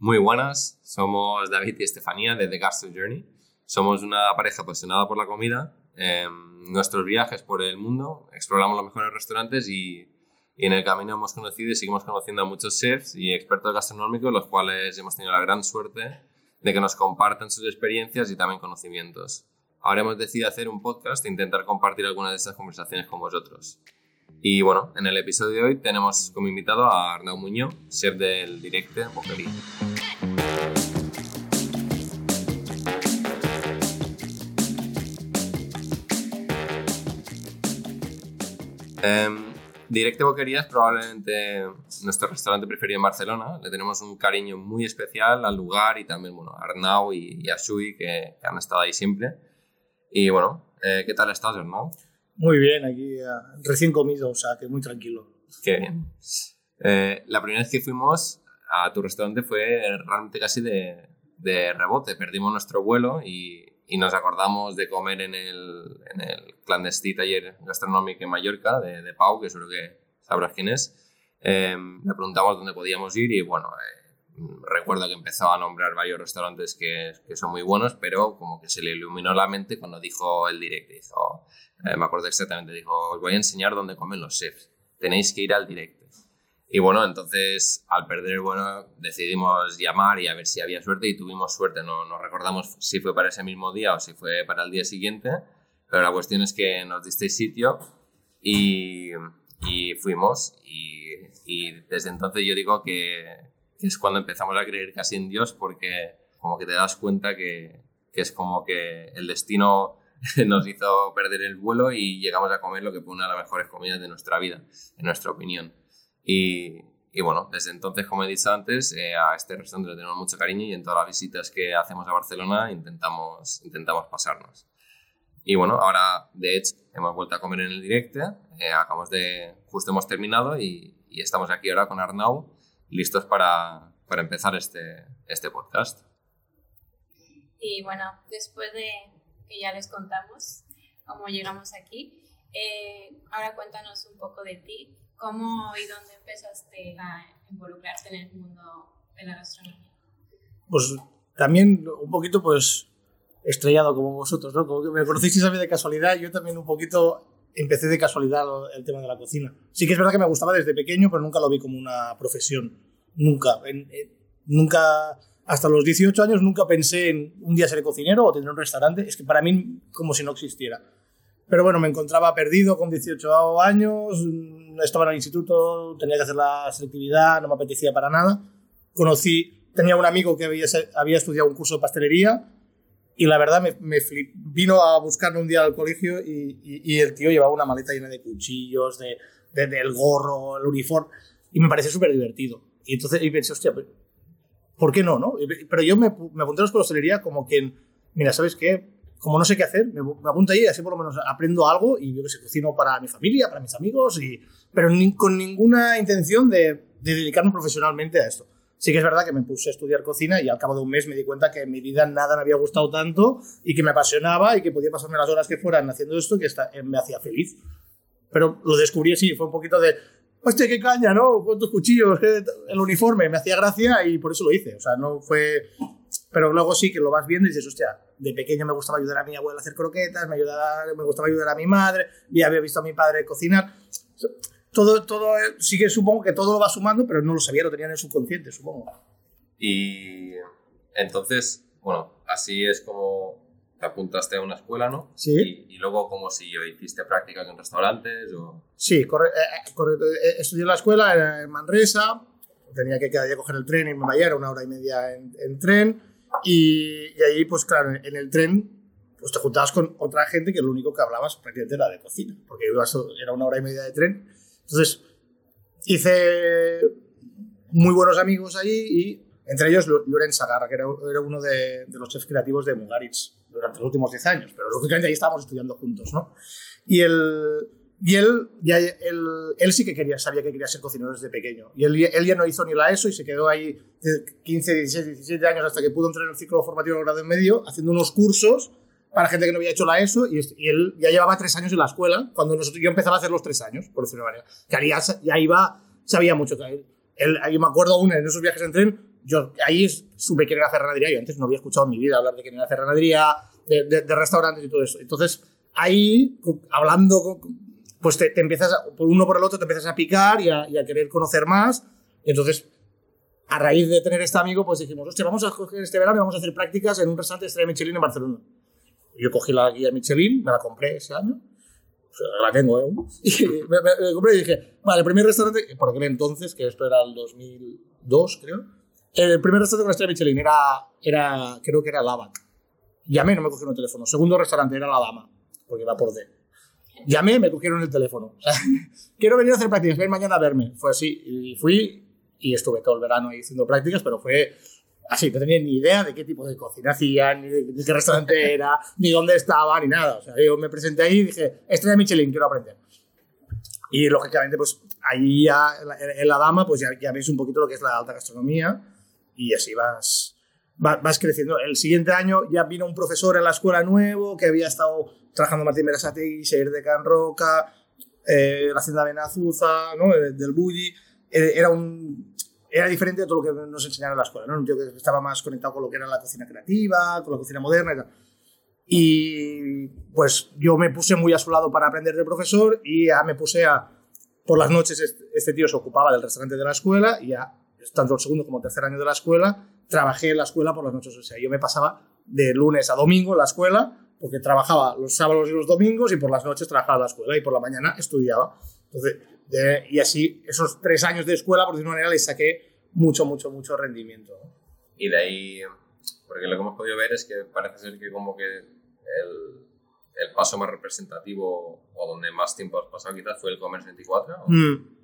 Muy buenas, somos David y Estefanía de The Gastro Journey. Somos una pareja apasionada por la comida. En nuestros viajes por el mundo exploramos los mejores restaurantes y, y en el camino hemos conocido y seguimos conociendo a muchos chefs y expertos gastronómicos, los cuales hemos tenido la gran suerte de que nos compartan sus experiencias y también conocimientos. Ahora hemos decidido hacer un podcast e intentar compartir algunas de esas conversaciones con vosotros. Y bueno, en el episodio de hoy tenemos como invitado a Arnau Muñoz, chef del Directe Boquería. Um, Directe Boquería es probablemente nuestro restaurante preferido en Barcelona. Le tenemos un cariño muy especial al lugar y también bueno, a Arnau y, y a Shui que, que, han estado ahí siempre. Y bueno, eh, ¿qué tal estás, Arnau? Muy bien, aquí uh, recién comido, o sea que muy tranquilo. Qué bien. Eh, la primera vez que fuimos a tu restaurante fue realmente casi de, de rebote. Perdimos nuestro vuelo y, y, nos acordamos de comer en el, en el clandestí taller gastronómico en Mallorca de, de Pau, que seguro que sabrás quién es. Eh, le preguntamos dónde podíamos ir y bueno, eh, recuerdo que empezó a nombrar varios restaurantes que, son muy buenos, pero como que se le iluminó la mente cuando dijo el directo. Dijo, eh, me acuerdo exactamente, dijo, os voy a enseñar dónde comen los chefs. Tenéis que ir al directo. Y bueno, entonces al perder el vuelo decidimos llamar y a ver si había suerte y tuvimos suerte. No, no recordamos si fue para ese mismo día o si fue para el día siguiente, pero la cuestión es que nos disteis sitio y, y fuimos y, y, desde entonces yo digo que, que, es cuando empezamos a creer casi en Dios porque como que te das cuenta que, que es como que el destino nos hizo perder el vuelo y llegamos a comer lo que fue una de las mejores comidas de nuestra vida, en nuestra opinión. Y, y bueno, desde entonces, como he dicho antes, eh, a este restaurante le tenemos mucho cariño y en todas las visitas que hacemos a Barcelona intentamos, intentamos pasarnos. Y bueno, ahora de hecho hemos vuelto a comer en el directo, eh, acabamos de, justo hemos terminado y, y, estamos aquí ahora con Arnau, listos para, para empezar este, este podcast. Y bueno, después de que ya les contamos cómo llegamos aquí, eh, ahora cuéntanos un poco de ti, cómo y dónde empezaste a involucrarte en el mundo de la gastronomía. Pues también un poquito pues estrellado como vosotros, ¿no? Como que me conocisteis a mí de casualidad, yo también un poquito empecé de casualidad el tema de la cocina. Sí que es verdad que me gustaba desde pequeño, pero nunca lo vi como una profesión. Nunca. En, en, nunca hasta los 18 años nunca pensé en un día ser cocinero o tener un restaurante. Es que para mí como si no existiera. Pero bueno, me encontraba perdido con 18 años, estaba en el instituto, tenía que hacer la selectividad, no me apetecía para nada. Conocí, tenía un amigo que había, había estudiado un curso de pastelería y la verdad me, me flip, vino a buscarme un día al colegio y, y, y, el tío llevaba una maleta llena de cuchillos, de, de del gorro, el uniforme y me pareció súper divertido. Y entonces y pensé, hostia, ¿por qué no? no? Pero yo me, me apunté a la hostelería como que, mira, ¿sabes qué? Como no sé qué hacer, me, me apunto ahí y así por lo menos aprendo algo y yo que sé, cocino para mi familia, para mis amigos, y, pero ni, con ninguna intención de, de, dedicarme profesionalmente a esto. Sí que es verdad que me puse a estudiar cocina y al cabo de un mes me di cuenta que en mi vida nada me había gustado tanto y que me apasionaba y que podía pasarme las horas que fueran haciendo esto que esta, me hacía feliz. Pero lo descubrí así, fue un poquito de, hostia, qué caña, ¿no? ¿Cuántos cuchillos? El uniforme me hacía gracia y por eso lo hice. O sea, no fue... Pero luego sí que lo vas viendo y dices, hostia, de pequeño me gustaba ayudar a mi abuela a hacer croquetas, me, ayudaba, me gustaba ayudar a mi madre, ya había visto a mi padre cocinar. Todo, todo, sí que supongo que todo lo va sumando, pero no lo sabía, lo tenía en el subconsciente, supongo. Y entonces, bueno, así es como te apuntaste a una escuela, ¿no? Sí. Y, y luego, ¿cómo siguió? ¿Hiciste prácticas en restaurantes? O... Sí, corre, eh, correcto. Estudié en la escuela en Manresa, tenía que cada día coger el tren y me vaya, era una hora y media en, en tren. Y, y, ahí, pues claro, en el tren pues te juntabas con otra gente que lo único que hablabas prácticamente era de cocina, porque era una hora y media de tren. Entonces, hice muy buenos amigos allí y entre ellos Loren Sagarra, que era, uno de, de, los chefs creativos de Mugaritz durante los últimos 10 años, pero lógicamente ahí estábamos estudiando juntos, ¿no? Y el, y él, ya, él, él, sí que quería, sabía que quería ser cocinero desde pequeño. Y él, él, ya no hizo ni la ESO y se quedó ahí 15, 16, 17 años hasta que pudo entrar en el ciclo formativo de grado en medio, haciendo unos cursos para gente que no había hecho la ESO. Y, él ya llevaba tres años en la escuela, cuando nosotros, yo empezaba a hacer los tres años, por decirlo de manera. Que ya, ya iba, sabía mucho. Él, él, yo me acuerdo aún en esos viajes en tren, yo ahí supe que era ferranadería. Yo antes no había escuchado en mi vida hablar de que era ferranadería, de, de, restaurantes y todo eso. Entonces, ahí, hablando, pues te, te, empiezas, por uno por el otro, te empiezas a picar y a, y a querer conocer más. entonces, a raíz de tener este amigo, pues dijimos, hostia, vamos a coger este verano y vamos a hacer prácticas en un restaurante de estrella Michelin en Barcelona. Yo cogí la guía Michelin, me la compré ese año, la tengo, ¿eh? Y me, me, compré y dije, vale, el primer restaurante, por aquel entonces, que esto era el 2002, creo, el primer restaurante con estrella Michelin era, era creo que era Lavac. Llamé, no me cogieron el teléfono. Segundo restaurante era La Dama, porque iba por D. Llamé, me cogieron el teléfono. Quiero venir a hacer prácticas, ven mañana a verme. Fue así, y fui y estuve todo el verano ahí haciendo prácticas, pero fue así, no tenía ni idea de qué tipo de cocina hacían, ni de, qué restaurante era, ni dónde estaba, ni nada. O sea, yo me presenté ahí y dije, estrella Michelin, quiero aprender. Y lógicamente, pues ahí ya, en la dama, pues ya, ya ves un poquito lo que es la alta gastronomía y así vas, vas, creciendo. El siguiente año ya vino un profesor en la escuela nuevo que había estado trabajando Martín Berasategui, Seir de Can Roca, eh, la hacienda Benazuza, ¿no? del Bulli. Eh, era un era diferente de todo lo que nos enseñaron en la escuela, ¿no? Un tío que estaba más conectado con lo que era la cocina creativa, con la cocina moderna y tal. Y pues yo me puse muy a su lado para aprender del profesor y ya me puse a... Por las noches este tío se ocupaba del restaurante de la escuela y ya, tanto el segundo como el tercer año de la escuela, trabajé en la escuela por las noches. O sea, yo me pasaba de lunes a domingo en la escuela porque trabajaba los sábados y los domingos y por las noches trabajaba en la escuela y por la mañana estudiaba. Entonces, y así, esos tres años de escuela, por decirlo de manera, le saqué mucho, mucho, mucho rendimiento. Y de ahí, porque lo que hemos podido ver es que parece ser que como que el, el paso más representativo o donde más tiempo has pasado quizás fue el Commerce 24. Mm.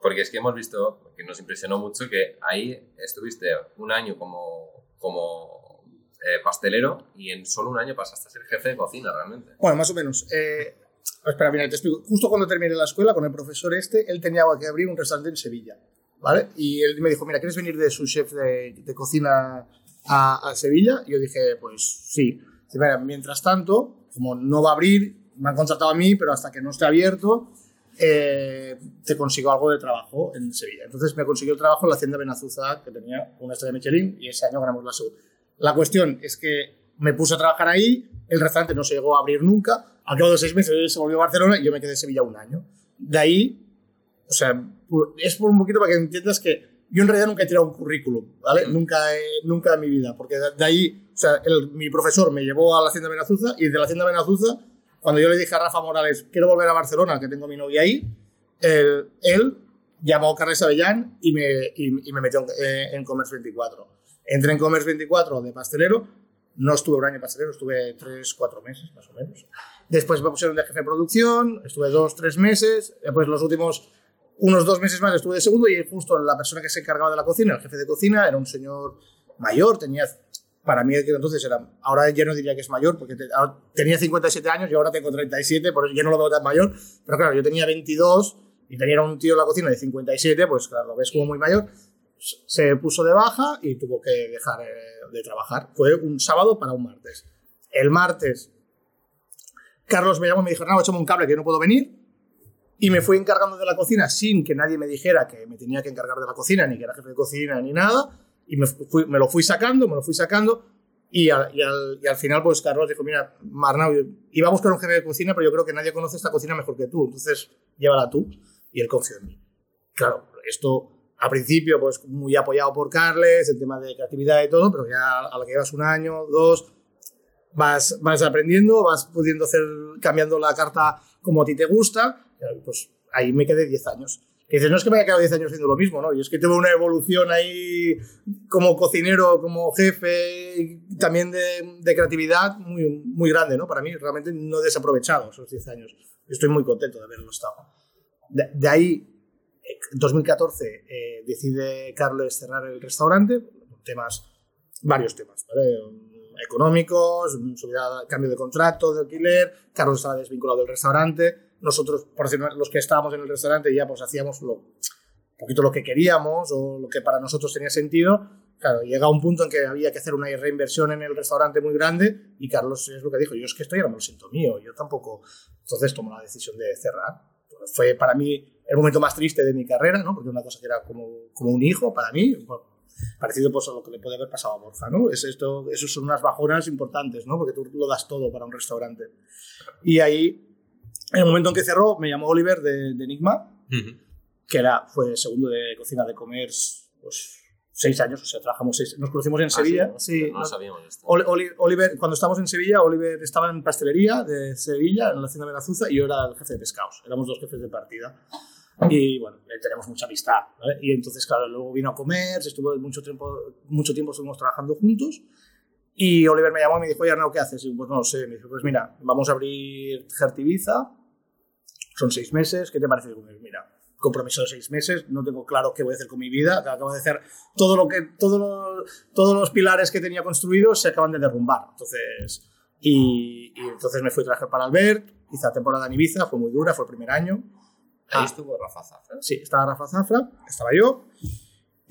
Porque es que hemos visto, que nos impresionó mucho, que ahí estuviste un año como, como eh, pastelero y en solo un año pasaste a ser jefe de cocina realmente. Bueno, más o menos. Eh, Espera, mira, te explico. Justo cuando terminé la escuela con el profesor este, él tenía que abrir un restaurante en Sevilla, ¿vale? Y él me dijo, mira, ¿quieres venir de su chef de, de cocina a, a, Sevilla? Y yo dije, pues sí. Dice, mira, mientras tanto, como no va a abrir, me han contratado a mí, pero hasta que no esté abierto, eh, te consigo algo de trabajo en Sevilla. Entonces me consiguió el trabajo en la hacienda Benazuza, que tenía una estrella Michelin, y ese año ganamos la segunda. La cuestión es que me puse a trabajar ahí, el restaurante no se llegó a abrir nunca, al cabo de seis meses se volvió a Barcelona y yo me quedé en Sevilla un año. De ahí, o sea, es por un poquito para que entiendas que yo en realidad nunca he tirado un currículum, ¿vale? Nunca, nunca en mi vida, porque de, ahí, o sea, mi profesor me llevó a la Hacienda Benazuza y de la Hacienda Benazuza, cuando yo le dije a Rafa Morales, quiero volver a Barcelona, que tengo a mi novia ahí, él, él llamó a Carles Avellán y me, y, me metió en, eh, en Commerce 24. Entré en Commerce 24 de pastelero, no estuve un año pastelero, estuve tres, cuatro meses más o menos. Después me pusieron de jefe de producción, estuve dos, tres meses. Después los últimos unos dos meses más estuve de segundo y justo la persona que se encargaba de la cocina, el jefe de cocina, era un señor mayor, tenía, para mí entonces era, ahora ya no diría que es mayor, porque tenía 57 años y ahora tengo 37, por eso ya no lo veo tan mayor, pero claro, yo tenía 22 y tenía un tío en la cocina de 57, pues claro, lo ves como muy mayor, se puso de baja y tuvo que dejar eh, de trabajar. Fue un sábado para un martes. El martes Carlos me llamó y me dijo, no, échame un cable que no puedo venir. Y me fui encargando de la cocina sin que nadie me dijera que me tenía que encargar de la cocina, ni que era jefe de cocina, ni nada. Y me, lo fui sacando, me lo fui sacando. Y al, al, final, pues Carlos dijo, mira, Marnau, iba a buscar un jefe de cocina, pero yo creo que nadie conoce esta cocina mejor que tú. Entonces, llévala tú. Y él confió en mí. Claro, esto al principio, pues muy apoyado por Carles, el tema de creatividad y todo, pero ya a la que llevas un año, dos, vas, vas aprendiendo, vas pudiendo hacer, cambiando la carta como a ti te gusta, pues ahí me quedé 10 años. Dices, no es que me haya quedado 10 años haciendo lo mismo, ¿no? Y es que tuve una evolución ahí como cocinero, como jefe, también de, de, creatividad muy, muy grande, ¿no? Para mí, realmente no he desaprovechado esos 10 años. Estoy muy contento de haberlo estado. De, de ahí, en 2014, eh, decide Carlos cerrar el restaurante, temas, varios temas, ¿vale? Económicos, subida, cambio de contrato, de alquiler, Carlos estaba desvinculado del restaurante, nosotros, por decir, los que estábamos en el restaurante ya pues hacíamos lo, un poquito lo que queríamos o lo que para nosotros tenía sentido. Claro, llega un punto en que había que hacer una reinversión en el restaurante muy grande y Carlos es lo que dijo, yo es que esto ya no lo siento mío, yo tampoco. Entonces tomó la decisión de cerrar. Fue para mí el momento más triste de mi carrera, ¿no? porque una cosa que era como, como un hijo para mí, Parecido pues, a lo que le puede haber pasado a Borja, ¿no? Es esto, eso son unas bajonas importantes, ¿no? Porque tú lo das todo para un restaurante. Y ahí, en el momento en que cerró, me llamó Oliver de, de Enigma, que era, fue segundo de cocina de comer, pues seis años, o sea, trabajamos seis, nos conocimos en Ah, Sevilla. sí, sí, no sabíamos esto. Oli- Oli- Oliver, cuando estábamos en Sevilla, Oliver estaba en pastelería de Sevilla, en la hacienda de Benazuza, y yo era el jefe de pescados. Éramos dos jefes de partida. Y bueno, eh, tenemos mucha amistad. ¿vale? Y entonces, claro, luego vino a comer, estuvo mucho tiempo, mucho tiempo estuvimos trabajando juntos. Y Oliver me llamó y me dijo, oye, Arnau, ¿qué haces? Y yo, pues no sé. Me dijo, pues mira, vamos a abrir Gertibiza, son seis meses, ¿qué te parece? Digo, mira, compromiso de seis meses, no tengo claro qué voy a hacer con mi vida, acabo de hacer todo lo que, todo lo- todos los pilares que tenía construidos se acaban de derrumbar. Entonces, y, y entonces me fui a trabajar para Albert, hice la temporada en Ibiza, fue muy dura, fue el primer año. Ahí Ah. estuvo Rafa Zafra. Sí, estaba Rafa Zafra, estaba yo.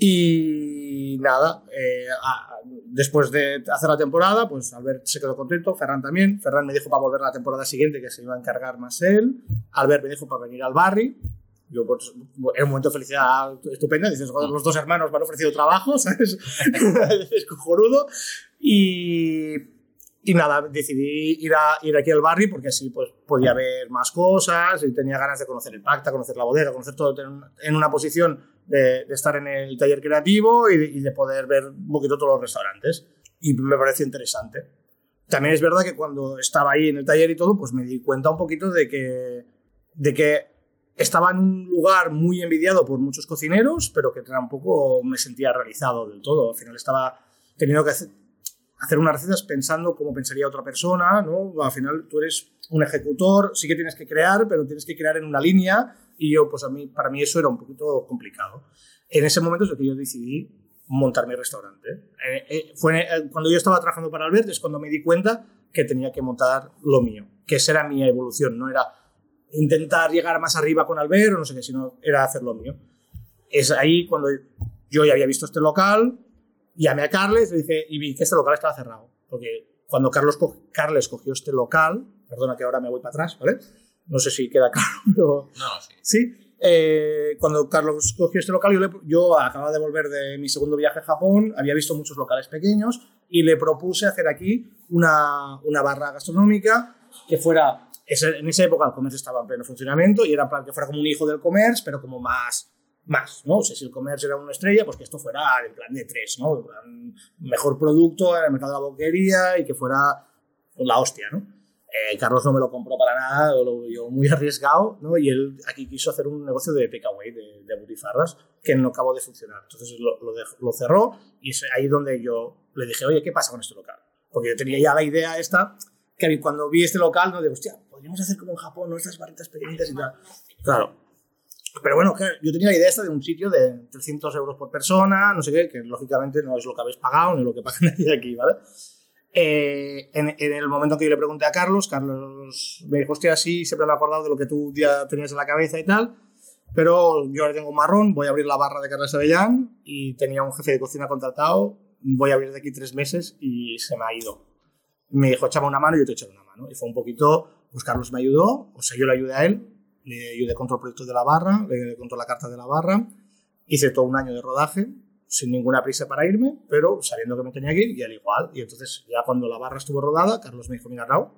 Y nada, eh, ah, después de hacer la temporada, pues Albert se quedó contento, Ferran también. Ferran me dijo para volver la temporada siguiente que se iba a encargar más él. Albert me dijo para venir al barri. Yo, pues, era un momento de felicidad estupenda. Dices, joder, los dos hermanos me han ofrecido trabajo, ¿sabes? es cojonudo. Y, y nada, decidí ir, a, ir aquí al barrio porque así pues, podía ver más cosas y tenía ganas de conocer el Pacta, conocer la bodega, conocer todo, en una posición de, estar en el taller creativo y de, y de poder ver un poquito todos los restaurantes. Y me pareció interesante. También es verdad que cuando estaba ahí en el taller y todo, pues me di cuenta un poquito de que, de que estaba en un lugar muy envidiado por muchos cocineros, pero que tampoco me sentía realizado del todo. Al final estaba teniendo que hacer, hacer unas recetas pensando como pensaría otra persona, ¿no? Al final tú eres un ejecutor, sí que tienes que crear, pero tienes que crear en una línea y yo, pues a mí, para mí eso era un poquito complicado. En ese momento es lo que yo decidí montar mi restaurante. Eh, eh, fue eh, cuando yo estaba trabajando para Albert es cuando me di cuenta que tenía que montar lo mío, que esa era mi evolución, no era intentar llegar más arriba con Albert no sé qué, sino era hacer lo mío. Es ahí cuando yo ya había visto este local, llamé a Carles y le dije, y vi que este local estaba cerrado. Porque cuando Carlos co- Carles cogió este local, perdona que ahora me voy para atrás, ¿vale? No sé si queda claro, pero No, sí. sí. eh, cuando Carlos cogió este local, yo, le- yo acababa de volver de mi segundo viaje a Japón, había visto muchos locales pequeños y le propuse hacer aquí una, una barra gastronómica que fuera, en esa época el comercio estaba en pleno funcionamiento y era para que fuera como un hijo del comercio, pero como más, más, ¿no? O sea, si el comercio era una estrella, pues que esto fuera en plan de tres, ¿no? En plan, mejor producto en el mercado de la boquería y que fuera la hostia, ¿no? Eh, Carlos no me lo compró para nada, lo vio muy arriesgado, ¿no? Y él aquí quiso hacer un negocio de takeaway, de, de butifarras, que no acabó de funcionar. Entonces lo, lo, dejó- lo cerró y es ahí donde yo le dije, oye, ¿qué pasa con este local? Porque yo tenía ya la idea esta, que cuando vi este local, no digo, hostia, podríamos hacer como en Japón, ¿no? Estas barritas pequeñitas y tal. Claro. Pero bueno, yo tenía la idea esta de un sitio de 300 euros por persona, no sé qué, que lógicamente no es lo que habéis pagado ni lo que nadie aquí, ¿vale? Eh, en, el momento que yo le pregunté a Carlos, Carlos me dijo, hostia, sí, siempre me he acordado de lo que tú ya tenías en la cabeza y tal, pero yo ahora tengo un marrón, voy a abrir la barra de Carlos Avellán y tenía un jefe de cocina contratado, voy a abrir de aquí tres meses y se me ha ido. Me dijo, échame una mano y yo te eché una mano. Y fue un poquito, pues Carlos me ayudó, o sea, yo le ayudé a él, le ayudé con todo el proyecto de la barra, le ayudé con toda la carta de la barra, hice todo un año de rodaje, sin ninguna prisa para irme, pero sabiendo que me tenía que ir y al igual. Y entonces, ya cuando la barra estuvo rodada, Carlos me dijo, mira, Raúl,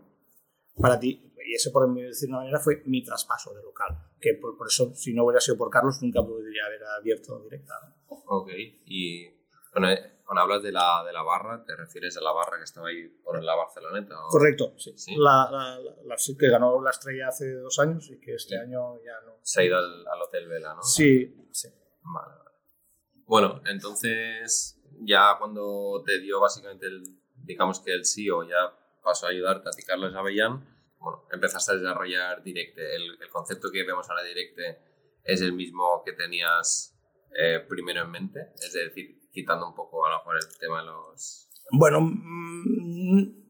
para ti, y ese por decir de una manera fue mi traspaso de local, que por, por eso, si no hubiera sido por Carlos, nunca podría haber abierto directa. ¿no? Ok, y bueno, eh, cuando hablas de la, de la barra, ¿te refieres a la barra que estaba ahí por la Barceloneta? o- Correcto, sí. Sí. La, la- la- sí, que ganó la estrella hace dos años y que este año ya no. Se ha ido al, al Hotel Vela, ¿no? Sí, sí. Vale, vale. Bueno, entonces ya cuando te dio básicamente el, digamos que el sí o ya pasó a ayudarte a ti Carlos Avellán, bueno, empezaste a desarrollar Directe. El, el concepto que vemos ahora Directe es el mismo que tenías eh, primero en mente, es decir, quitando un poco a lo mejor el tema de los... Bueno, mm,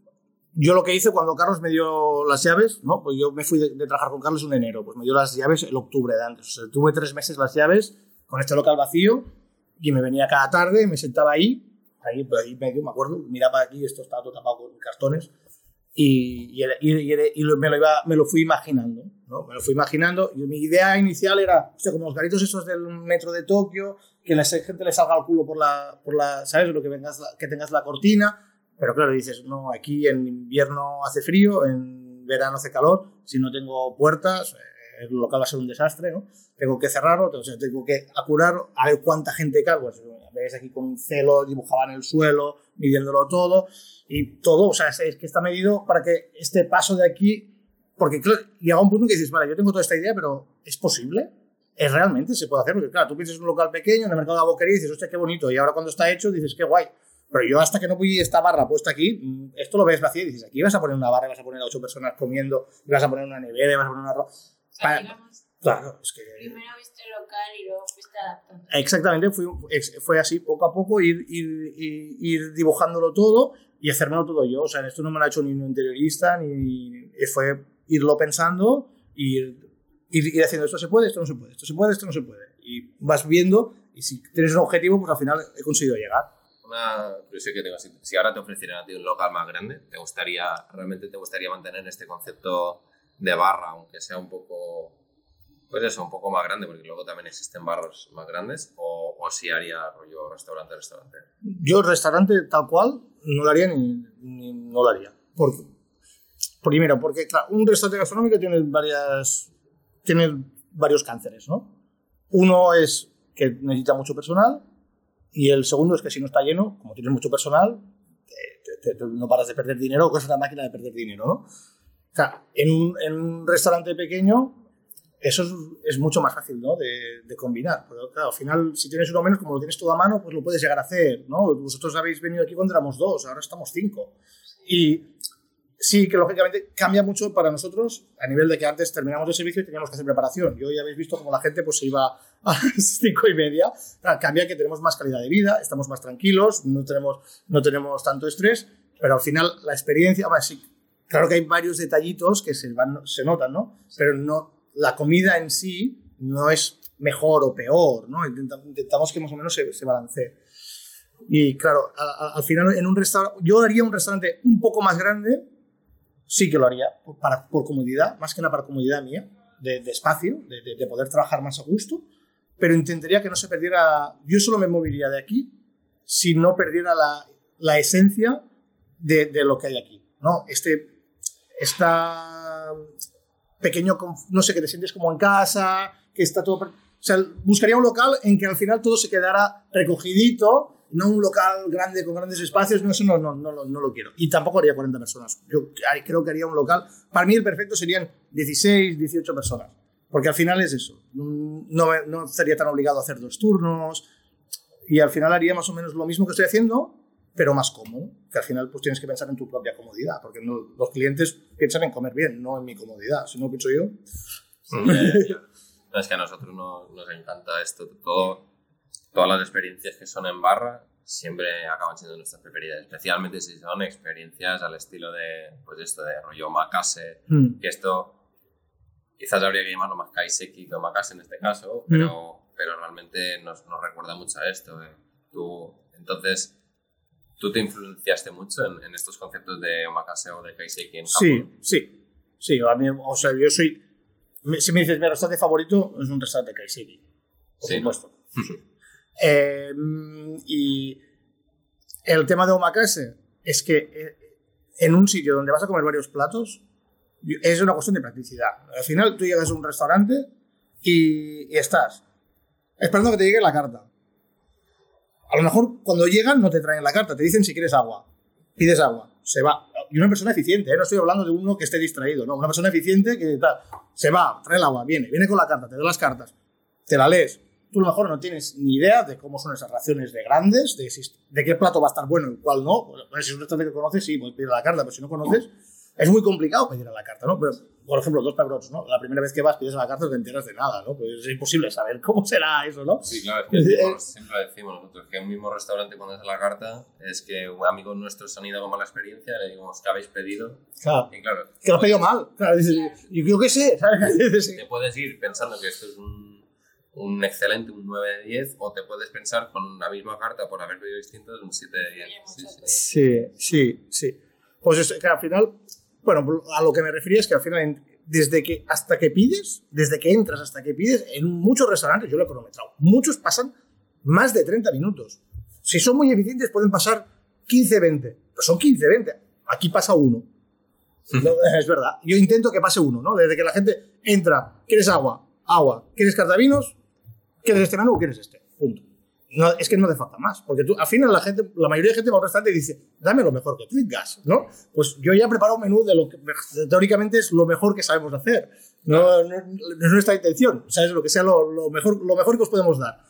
yo lo que hice cuando Carlos me dio las llaves, ¿no? Pues yo me fui de, de trabajar con Carlos en enero, pues me dio las llaves el octubre de antes. O sea, tuve tres meses las llaves con este local vacío y me venía cada tarde, me sentaba ahí, ahí, por ahí medio, me acuerdo, miraba aquí, esto estaba todo tapado con cartones y, y, y- y me, lo iba, me lo fui imaginando, ¿no? Me lo fui imaginando y mi idea inicial era, hostia, como los garitos esos del metro de Tokio, que la gente le salga al culo por la, por la ¿sabes? Lo que, vengas, que tengas la cortina, pero claro, dices, no, aquí en invierno hace frío, en verano hace calor, si no tengo puertas, eh, el local va a ser un desastre, ¿no? Tengo que cerrarlo, entonces tengo que apurar, a ver cuánta gente cabe. Pues, ves aquí con un celo, dibujaba en el suelo, midiéndolo todo, y todo, o sea, es, que está medido para que este paso de aquí, porque claro, llega un punto en que dices, vale, yo tengo toda esta idea, pero ¿es posible? Es realmente se puede hacer, porque claro, tú piensas en un local pequeño, en el mercado de la boquería y dices, hostia, qué bonito, y ahora cuando está hecho dices, qué guay. Pero yo hasta que no vi esta barra puesta aquí, mm, esto lo ves vacío y dices, aquí vas a poner una barra, vas a poner a ocho personas comiendo, y vas a poner una nevera, y vas a poner una ropa. claro, es que... Primero viste el local y luego fuiste adaptando. Exactamente, fue, fue así, poco a poco, ir, ir, ir, dibujándolo todo y hacérmelo todo yo. O sea, esto no me lo ha hecho ni un interiorista, ni fue irlo pensando y ir, ir haciendo esto se puede, esto no se puede, esto se puede, esto no se puede. Y vas viendo y si tienes un objetivo, pues al final he conseguido llegar. Una curiosidad que tengo, si, ahora te ofrecieran a ti un local más grande, ¿te gustaría, realmente te gustaría mantener este concepto de barra, aunque sea un poco, pues eso, un poco más grande, porque luego también existen barros más grandes, o, o si haría rollo restaurante, restaurante? Yo restaurante tal cual no lo haría ni, no lo haría. Por, primero, porque claro, un restaurante gastronómico tiene varias tiene varios cánceres, ¿no? Uno es que necesita mucho personal y el segundo es que si no está lleno, como tienes mucho personal, no paras de perder dinero, que es una máquina de perder dinero, ¿no? O sea, en un, en un restaurante pequeño eso es, es, mucho más fácil ¿no? de, de, combinar. Pero claro, al final, si tienes uno menos, como lo tienes todo a mano, pues lo puedes llegar a hacer. ¿no? Vosotros habéis venido aquí cuando éramos dos, ahora estamos cinco. Y sí que lógicamente cambia mucho para nosotros a nivel de que antes terminamos el servicio y teníamos que hacer preparación. Yo ya habéis visto como la gente pues se iba a las cinco y media. cambia que tenemos más calidad de vida, estamos más tranquilos, no tenemos, no tenemos tanto estrés, pero al final la experiencia, sí, claro que hay varios detallitos que se, van, se notan, ¿no? Pero no, la comida en sí no es mejor o peor, ¿no? Intentamos que más o menos se, se balancee. Y claro, al final en un restaurante, yo haría un restaurante un poco más grande, sí que lo haría para, por comodidad, más que nada para comodidad mía, de, espacio, de, poder trabajar más a gusto, pero intentaría que no se perdiera, yo solo me movería de aquí si no perdiera la, la esencia de, lo que hay aquí, ¿no? Este, esta pequeño, no sé, que te sientes como en casa, que está todo... O sea, buscaría un local en que al final todo se quedara recogidito no un local grande con grandes espacios, no, eso no, no, no, no, lo quiero. Y tampoco haría 40 personas. Yo creo que haría un local, para mí el perfecto serían 16, 18 personas. Porque al final es eso. No, no estaría tan obligado a hacer dos turnos. Y al final haría más o menos lo mismo que estoy haciendo, pero más cómodo. Que al final pues tienes que pensar en tu propia comodidad. Porque los clientes piensan en comer bien, no en mi comodidad. Si no pienso yo. es que a nosotros nos, nos encanta esto. Todo, todas las experiencias que son en barra siempre acaban siendo nuestras preferidas, especialmente si son experiencias al estilo de, pues esto, de rollo Makase, mm. que esto quizás habría que llamarlo más Kaiseki que Makase en este caso, mm. pero, pero realmente nos, nos, recuerda mucho a esto. Eh. Tú, entonces, ¿tú te influenciaste mucho en, en, estos conceptos de Omakase o de Kaiseki en Japón? Sí, sí, sí, a mí, o sea, yo soy, si me dices mi restaurante favorito, es un restaurante Kaiseki, por sí, supuesto. Eh, y el tema de omakase es que eh, en un sitio donde vas a comer varios platos es una cuestión de practicidad. Al final tú llegas a un restaurante y, estás esperando que te llegue la carta. A lo mejor cuando llegan no te traen la carta, te dicen si quieres agua. Pides agua, se va. Y una persona eficiente, ¿eh? no estoy hablando de uno que esté distraído, no, una persona eficiente que tal, se va, trae el agua, viene, viene con la carta, te da las cartas, te la lees, tú a lo mejor no tienes ni idea de cómo son esas raciones de grandes, de, de qué plato va a estar bueno y cuál no. Pues, si es un restaurante que conoces, sí, puedes pedir a la carta, pero si no conoces, es muy complicado pedir a la carta, ¿no? Pero, por ejemplo, dos pebrots, ¿no? La primera vez que vas, pides a la carta, te enteras de nada, ¿no? Pues es imposible saber cómo será eso, ¿no? Sí, claro, es que eh, siempre decimos nosotros que en un mismo restaurante cuando es a la carta es que un amigo nuestro se han ido con mala experiencia, le digo, ¿qué habéis pedido? Claro. Y claro. Que lo has pedido mal. Claro, dices, yo qué sé, ¿sabes? Te puedes ir pensando que esto es un un excelente, un 9 de 10, o te puedes pensar con la misma carta por haber pedido distintos, un 7 de 10. Sí, sí, sí. Pues es que al final, bueno, a lo que me refería es que al final, desde que hasta que pides, desde que entras hasta que pides, en muchos restaurantes, yo lo he cronometrado, muchos pasan más de 30 minutos. Si son muy eficientes pueden pasar 15, 20. Pero son 15, 20. Aquí pasa uno. No, es verdad. Yo intento que pase uno, ¿no? Desde que la gente entra, ¿quieres agua? Agua. ¿Quieres cartavinos? ¿Quieres este menú? ¿Quieres este? Punto. No, es que no hace falta más. Porque tú, al final, la, gente, la mayoría de gente va a un restaurante y dice, dame lo mejor que tengas, ¿no? Pues yo ya preparo un menú de lo que teóricamente es lo mejor que sabemos hacer. No, no, no es nuestra intención. O sea, es lo que sea lo, lo, mejor, lo mejor que os podemos dar.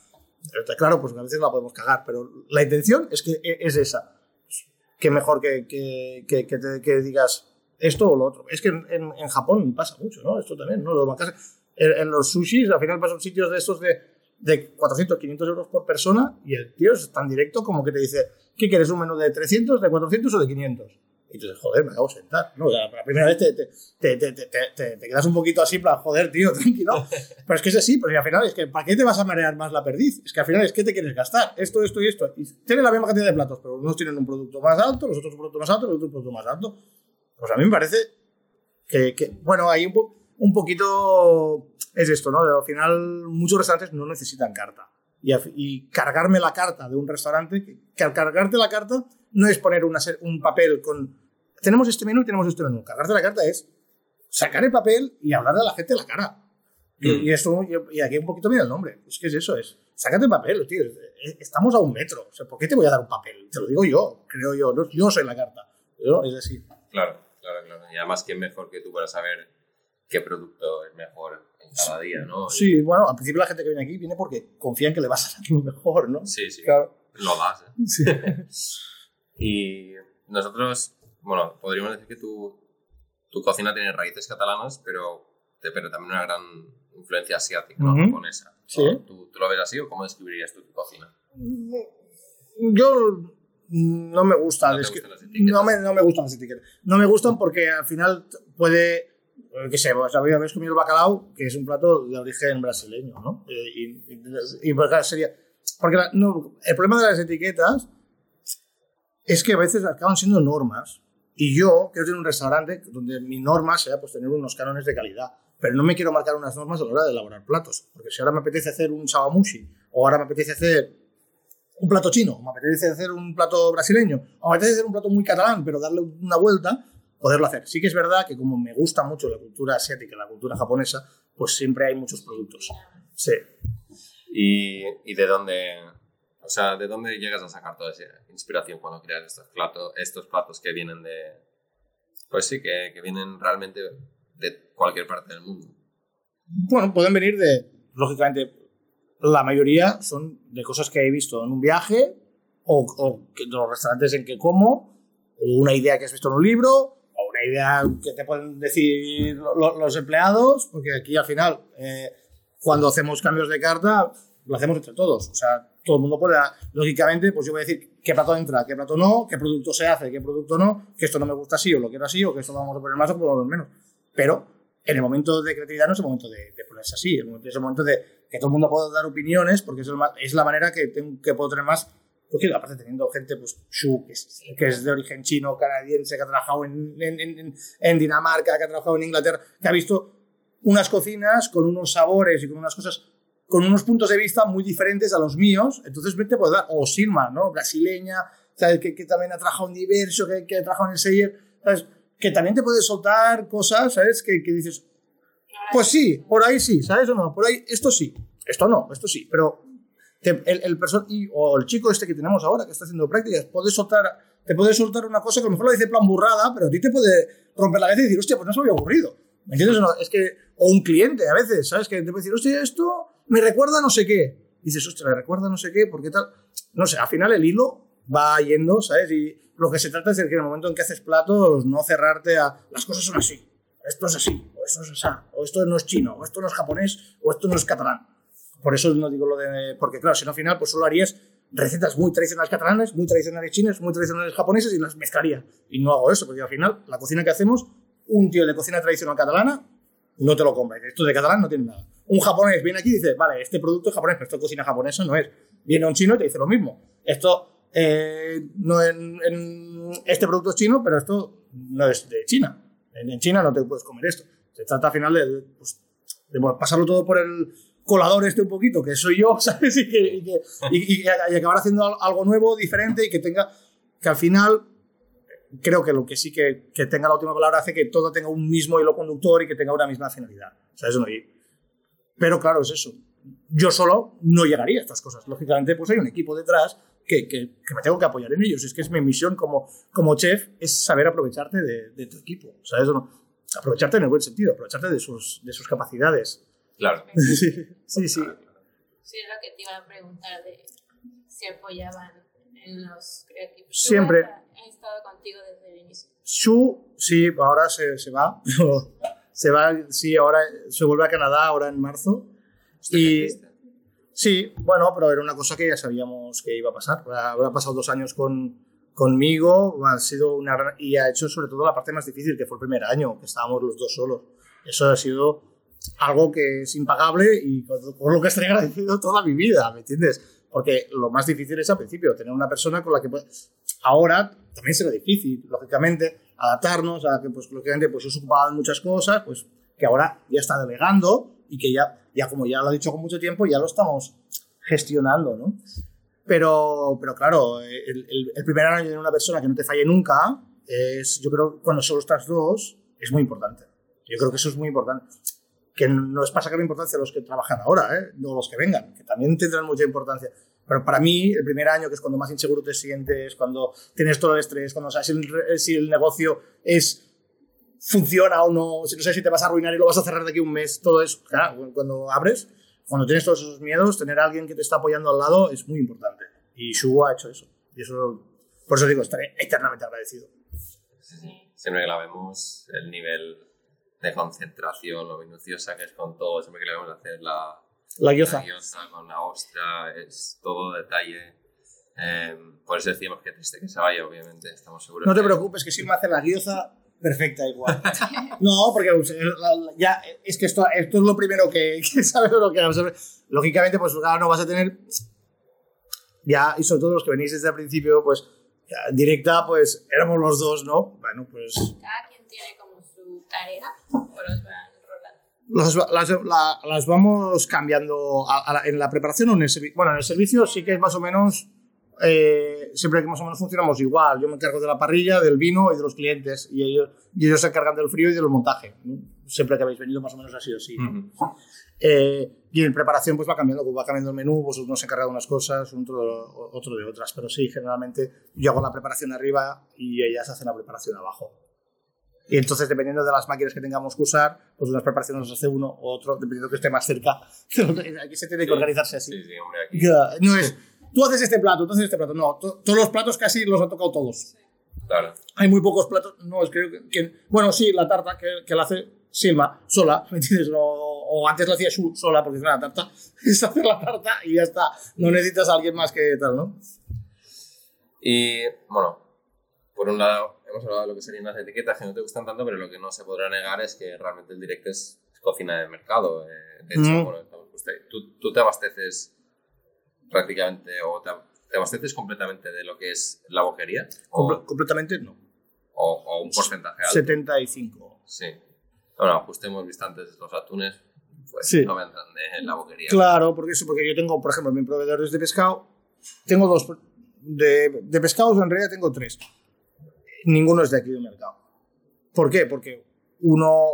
Claro, pues a veces la podemos cagar, pero la intención es que e, es esa. Que mejor que, que, que, que, te, digas esto o lo otro. Es que en, en, Japón pasa mucho, ¿no? Esto también, ¿no? En, en los sushis, al final pasan sitios de estos de de 400, 500 euros por persona y el tío es tan directo como que te dice, ¿qué quieres? ¿Un menú de 300, de 400 o de 500? Y tú dices, joder, me de sentar. No, la, la primera vez te, te, te, te, quedas un poquito así, plan, joder, tío, tranquilo. Pero es que es así, pero al final es que, ¿para qué te vas a marear más la perdiz? Es que al final es que te quieres gastar esto, esto y esto. Y tienen la misma cantidad de platos, pero unos tienen un producto más alto, los otros un producto más alto, los otros un producto más alto. Pues a mí me parece que, que bueno, hay un, un poquito es esto, ¿no? Al final, muchos restaurantes no necesitan carta. Y, y cargarme la carta de un restaurante, que, al cargarte la carta no es poner una, un papel con. Tenemos este menú y tenemos este menú. Cargarte la carta es sacar el papel y hablarle a la gente la cara. Y, mm. y, esto, y aquí un poquito viene el nombre. Es que es eso, es. Sácate el papel, tío. Estamos a un metro. O sea, ¿por qué te voy a dar un papel? Te lo digo yo, creo yo. yo soy la carta. Pero es así. Claro, claro, claro. Y además, ¿quién mejor que tú para saber qué producto es mejor cada día, ¿no? Sí, bueno, al principio la gente que viene aquí viene porque confía en que le vas a dar lo mejor, ¿no? Sí, sí. Claro. Lo das, ¿eh? Sí. y nosotros, bueno, podríamos decir que tu, tu cocina tiene raíces catalanas, pero, pero también una gran influencia asiática, ¿no? Japonesa. Sí. ¿Tú, ¿Tú, lo ves así o cómo describirías tú tu cocina? Yo no me gusta. ¿No, es que, no, me, no me gustan las etiquetas. No me gustan porque al final puede qué sé, pues habéis comido el bacalao, que es un plato de origen brasileño, ¿no? Eh, y, y, y pues, sería... Porque la, no, el problema de las etiquetas es que a veces acaban siendo normas. Y yo quiero tener un restaurante donde mi norma sea pues, tener unos cánones de calidad. Pero no me quiero marcar unas normas a la hora de elaborar platos. Porque si ahora me apetece hacer un chawamushi, o ahora me apetece hacer un plato chino, o me apetece hacer un plato brasileño, o me apetece hacer un plato muy catalán, pero darle una vuelta, poderlo hacer. Sí que es verdad que como me gusta mucho la cultura asiática la cultura japonesa, pues siempre hay muchos productos. Sí. ¿Y, y de dónde, o sea, de dónde llegas a sacar toda esa inspiración cuando creas estos platos, estos platos que vienen de, pues sí, que, que vienen realmente de cualquier parte del mundo? Bueno, pueden venir de, lógicamente, la mayoría son de cosas que he visto en un viaje o, o de los restaurantes en que como, o una idea que has visto en un libro, idea que te pueden decir los empleados, porque aquí al final, eh, cuando hacemos cambios de carta, lo hacemos entre todos. O sea, todo el mundo puede, lógicamente, pues yo voy a decir qué plato entra, qué plato no, qué producto se hace, qué producto no, que esto no me gusta así o lo quiero así, o que esto vamos a poner más o poner menos. Pero en el momento de creatividad no es el momento de, de ponerse así, es el momento de que todo el mundo pueda dar opiniones, porque es, el, es la manera que, tengo, que puedo tener más porque aparte teniendo gente, pues Shu, que es, que es de origen chino, canadiense, que ha trabajado en, en, en, en, Dinamarca, que ha trabajado en Inglaterra, que ha visto unas cocinas con unos sabores y con unas cosas, con unos puntos de vista muy diferentes a los míos, entonces te puedo dar, o Silma, ¿no? Brasileña, ¿sabes? Que, que también ha trabajado en Diverso, que, que ha trabajado en el Seyer, ¿sabes? Que también te puede soltar cosas, ¿sabes? Que, que dices, pues sí, por ahí sí, ¿sabes o no? Por ahí, esto sí, esto no, esto sí, pero el, el y, o el chico este que tenemos ahora que está haciendo prácticas puede soltar, te puede soltar una cosa que a lo mejor lo dice plan burrada, pero a ti te puede romper la cabeza y decir, hostia, pues no se había ocurrido. ¿Me es que, o un cliente a veces, ¿sabes? Que te puede decir, hostia, esto me recuerda no sé qué. Y dices, hostia, me recuerda no sé qué, ¿por qué tal? No sé, al final el hilo va yendo, ¿sabes? Y lo que se trata es de que en el momento en que haces platos, no cerrarte a las cosas son así, esto es así, o esto es así, o esto no es chino, o esto no es japonés, o esto no es catalán. Por eso no digo lo de. Porque, claro, si no al final, pues solo harías recetas muy tradicionales catalanas, muy tradicionales chinas, muy tradicionales japonesas y las mezclaría. Y no hago eso, porque al final, la cocina que hacemos, un tío de cocina tradicional catalana no te lo compra. Esto de catalán no tiene nada. Un japonés viene aquí y dice, vale, este producto es japonés, pero esto cocina japonesa no es. Viene un chino y te dice lo mismo. Esto, eh, no en, en, este producto es chino, pero esto no es de China. En, en, China no te puedes comer esto. Se trata al final de, pues, de pasarlo todo por el colador este un poquito, que soy yo, ¿sabes? Y, que, y, acabar haciendo al- algo nuevo, diferente y que tenga, que al final, creo que lo que sí que, que tenga la última palabra hace que todo tenga un mismo hilo conductor y que tenga una misma finalidad. ¿Sabes? No, y- pero claro, es eso. Yo solo no llegaría a estas cosas. Lógicamente, pues hay un equipo detrás que, que, que me tengo que apoyar en ellos. Es que es mi misión como, como chef, es saber aprovecharte de, de tu equipo. O no? Aprovecharte en el buen sentido, aprovecharte de sus, de sus capacidades. Claro. Sí, sí, sí. Sí, es lo que te iba a preguntar de si apoyaban en los creativos. Siempre. He estado contigo desde el inicio. Shu, sí, ahora se, se va. se va, sí, ahora se vuelve a Canadá, ahora en marzo. Y-. Sí, bueno, pero era una cosa que ya sabíamos que iba a pasar. Habrá pasado dos años con, conmigo, ha sido una y ha hecho sobre todo la parte más difícil, que fue el primer año, que estábamos los dos solos. Eso ha sido algo que es impagable y con, lo que estaré agradecido toda mi vida, ¿me entiendes? Porque lo más difícil es al principio, tener una persona con la que... puedes- Ahora también será difícil, lógicamente, adaptarnos a que, pues, lógicamente, pues os ocupaba en muchas cosas, pues que ahora ya está delegando y que ya, ya como ya lo ha dicho con mucho tiempo, ya lo estamos gestionando, ¿no? Pero, pero claro, el, el- el primer año de una persona que no te falle nunca, es, yo creo, cuando solo estás dos, es muy importante. Yo creo que eso es muy importante. Que no es para sacar importancia a los que trabajan ahora, ¿eh? no los que vengan, que también tendrán mucha importancia. Pero para mí, el primer año, que es cuando más inseguro te sientes, cuando tienes todo el estrés, cuando sabes si el, negocio es funciona o no, si no sabes si te vas a arruinar y lo vas a cerrar de aquí un mes, todo eso, claro, cuando abres, cuando tienes todos esos miedos, tener a alguien que te está apoyando al lado es muy importante. Y Shugo ha hecho eso. Y eso, por eso digo, estaré eternamente agradecido. Sí. Siempre que la vemos, el nivel de concentración, lo minuciosa que es con todo, siempre que le vemos hacer la, La guiosa con la ostra, es todo detalle. Eh, por eso decimos que triste que se vaya, obviamente, estamos seguros. No te preocupes, que si me hace la guioza perfecta igual. No, porque ya es que esto, esto es lo primero que, que sabes lo que vamos a ver. Lógicamente, pues claro, no vas a tener ya, y sobre todo los que venís desde el principio, pues ya, directa, pues éramos los dos, ¿no? Bueno, pues Cada quien tiene como su tarea o los van rolando. las, las, la- las vamos cambiando a- a la- en la preparación o en el servicio. Bueno, en el servicio sí que es más o menos, eh, siempre que más o menos funcionamos igual. Yo me encargo de la parrilla, del vino y de los clientes, y ellos, y ellos se encargan del frío y del montaje. ¿no? Siempre que habéis venido más o menos así o así. ¿no? Ujú. Eh, y en preparación pues va cambiando, va cambiando el menú, uno se encarga de unas cosas, otro, otro de otras, pero sí, generalmente yo hago la preparación arriba y ellas hacen la preparación abajo. Y entonces, dependiendo de las máquinas que tengamos que usar, pues unas preparaciones las hace uno o otro, dependiendo que esté más cerca. Aquí se tiene que organizarse así. Sí, sí, hombre, aquí. No es, tú haces este plato, tú haces este plato. No, to- todos los platos casi los han tocado todos. Claro. Hay muy pocos platos. No, es creo que. que- bueno, sí, la tarta que, que la hace Silma sola, ¿me entiendes? O antes la hacía Shu sola porque es una tarta. Es hacer la tarta y ya está. No necesitas a alguien más que tal, ¿no? Y bueno, por un lado, hemos hablado de lo que serían las etiquetas que no te gustan tanto, pero lo que no se podrá negar es que realmente el directo es, es cocina de mercado. eh. De hecho, Mm. bueno, tú, tú te abasteces prácticamente o te, te abasteces completamente de lo que es la boquería o, Comple- completamente no. o- o un porcentaje alto. 75. Sí. Bueno, justo hemos visto antes los atunes, pues Sí. no vendrán de la boquería. Claro, porque eso, porque yo tengo, por ejemplo, mi proveedor es de pescado. Tengo dos. De, de pescados en realidad tengo tres. Ninguno es de aquí del mercado. ¿Por qué? Porque uno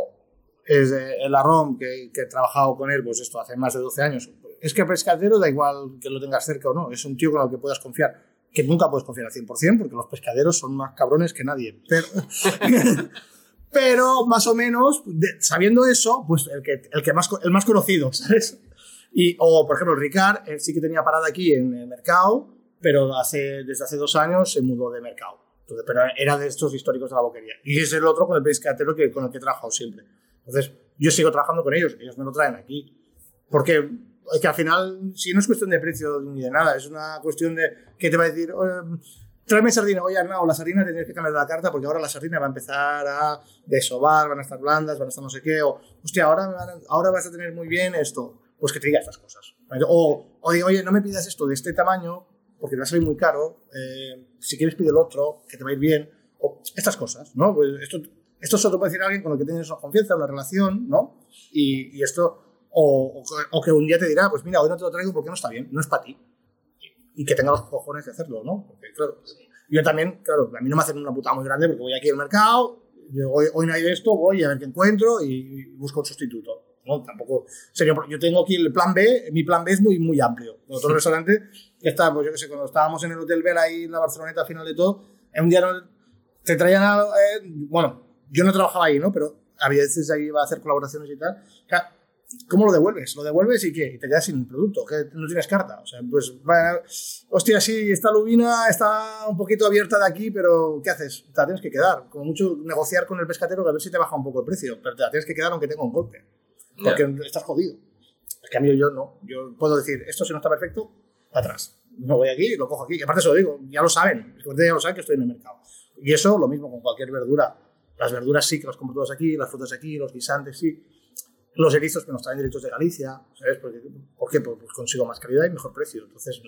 es de el Arrom, que, que he trabajado con él, pues esto hace más de 12 años. Es que pescadero da igual que lo tengas cerca o no, es un tío con el que puedas confiar. Que nunca puedes confiar al 100%, porque los pescaderos son más cabrones que nadie. Pero, más o menos, de- sabiendo eso, pues el que, el más, el más conocido, ¿sabes? Y, o, por ejemplo, Ricard, él sí que tenía parada aquí en el mercado, pero hace, desde hace dos años se mudó de mercado. Entonces, pero era de estos históricos de la boquería. Y es el otro con el pescatero que, con el que he trabajado siempre. Entonces, yo sigo trabajando con ellos, ellos me lo traen aquí. Porque es que al final, si no es cuestión de precio ni de nada, es una cuestión de que te va a decir, "Oye, tráeme sardina, oye, no, la sardina tienes que cambiar la carta porque ahora la sardina va a empezar a desovar, van a estar blandas, van a estar no sé qué, o, hostia, ahora, ahora vas a tener muy bien esto. Pues que te diga estas cosas. O, o diga, oye, no me pidas esto de este tamaño porque te va a salir muy caro, eh, si quieres pide el otro, que te va a ir bien, o estas cosas, ¿no? Pues esto, esto solo te puede decir alguien con el que tienes una confianza, una relación, ¿no? Y, y esto, o, o, que un día te dirá, pues mira, hoy no te lo traigo porque no está bien, no es para ti. Y, que tenga los cojones de hacerlo, ¿no? Porque, claro, yo también, claro, a mí no me hacen una puta muy grande porque voy aquí al mercado, hoy, hoy no hay de esto, voy a ver qué encuentro y busco un sustituto. ¿no? Tampoco sería, yo tengo aquí el plan B, mi plan B es muy, muy amplio. Otro restaurante que está, pues yo que sé, cuando estábamos en el Hotel Bell ahí en la Barceloneta, al final de todo, en un día te traían algo, eh, bueno, yo no trabajaba ahí, ¿no? Pero había veces ahí iba a hacer colaboraciones y tal. ¿Cómo lo devuelves? ¿Lo devuelves y qué? Y te quedas sin producto, que no tienes carta. O sea, pues, hostia, sí, esta lubina está un poquito abierta de aquí, pero ¿qué haces? Te la tienes que quedar. Como mucho negociar con el pescatero a ver si te baja un poco el precio, pero te la tienes que quedar aunque tenga un golpe. Porque estás jodido. En cambio, yo no. Yo puedo decir, esto si no está perfecto, atrás. No voy aquí, lo cojo aquí. Y aparte se lo digo, ya lo saben. Ya lo saben que estoy en el mercado. Y eso, lo mismo con cualquier verdura. Las verduras sí que las compro todas aquí, las frutas aquí, los guisantes sí. Los erizos que nos traen directos de Galicia, ¿sabes? ¿Por qué? Pues consigo más calidad y mejor precio. Entonces,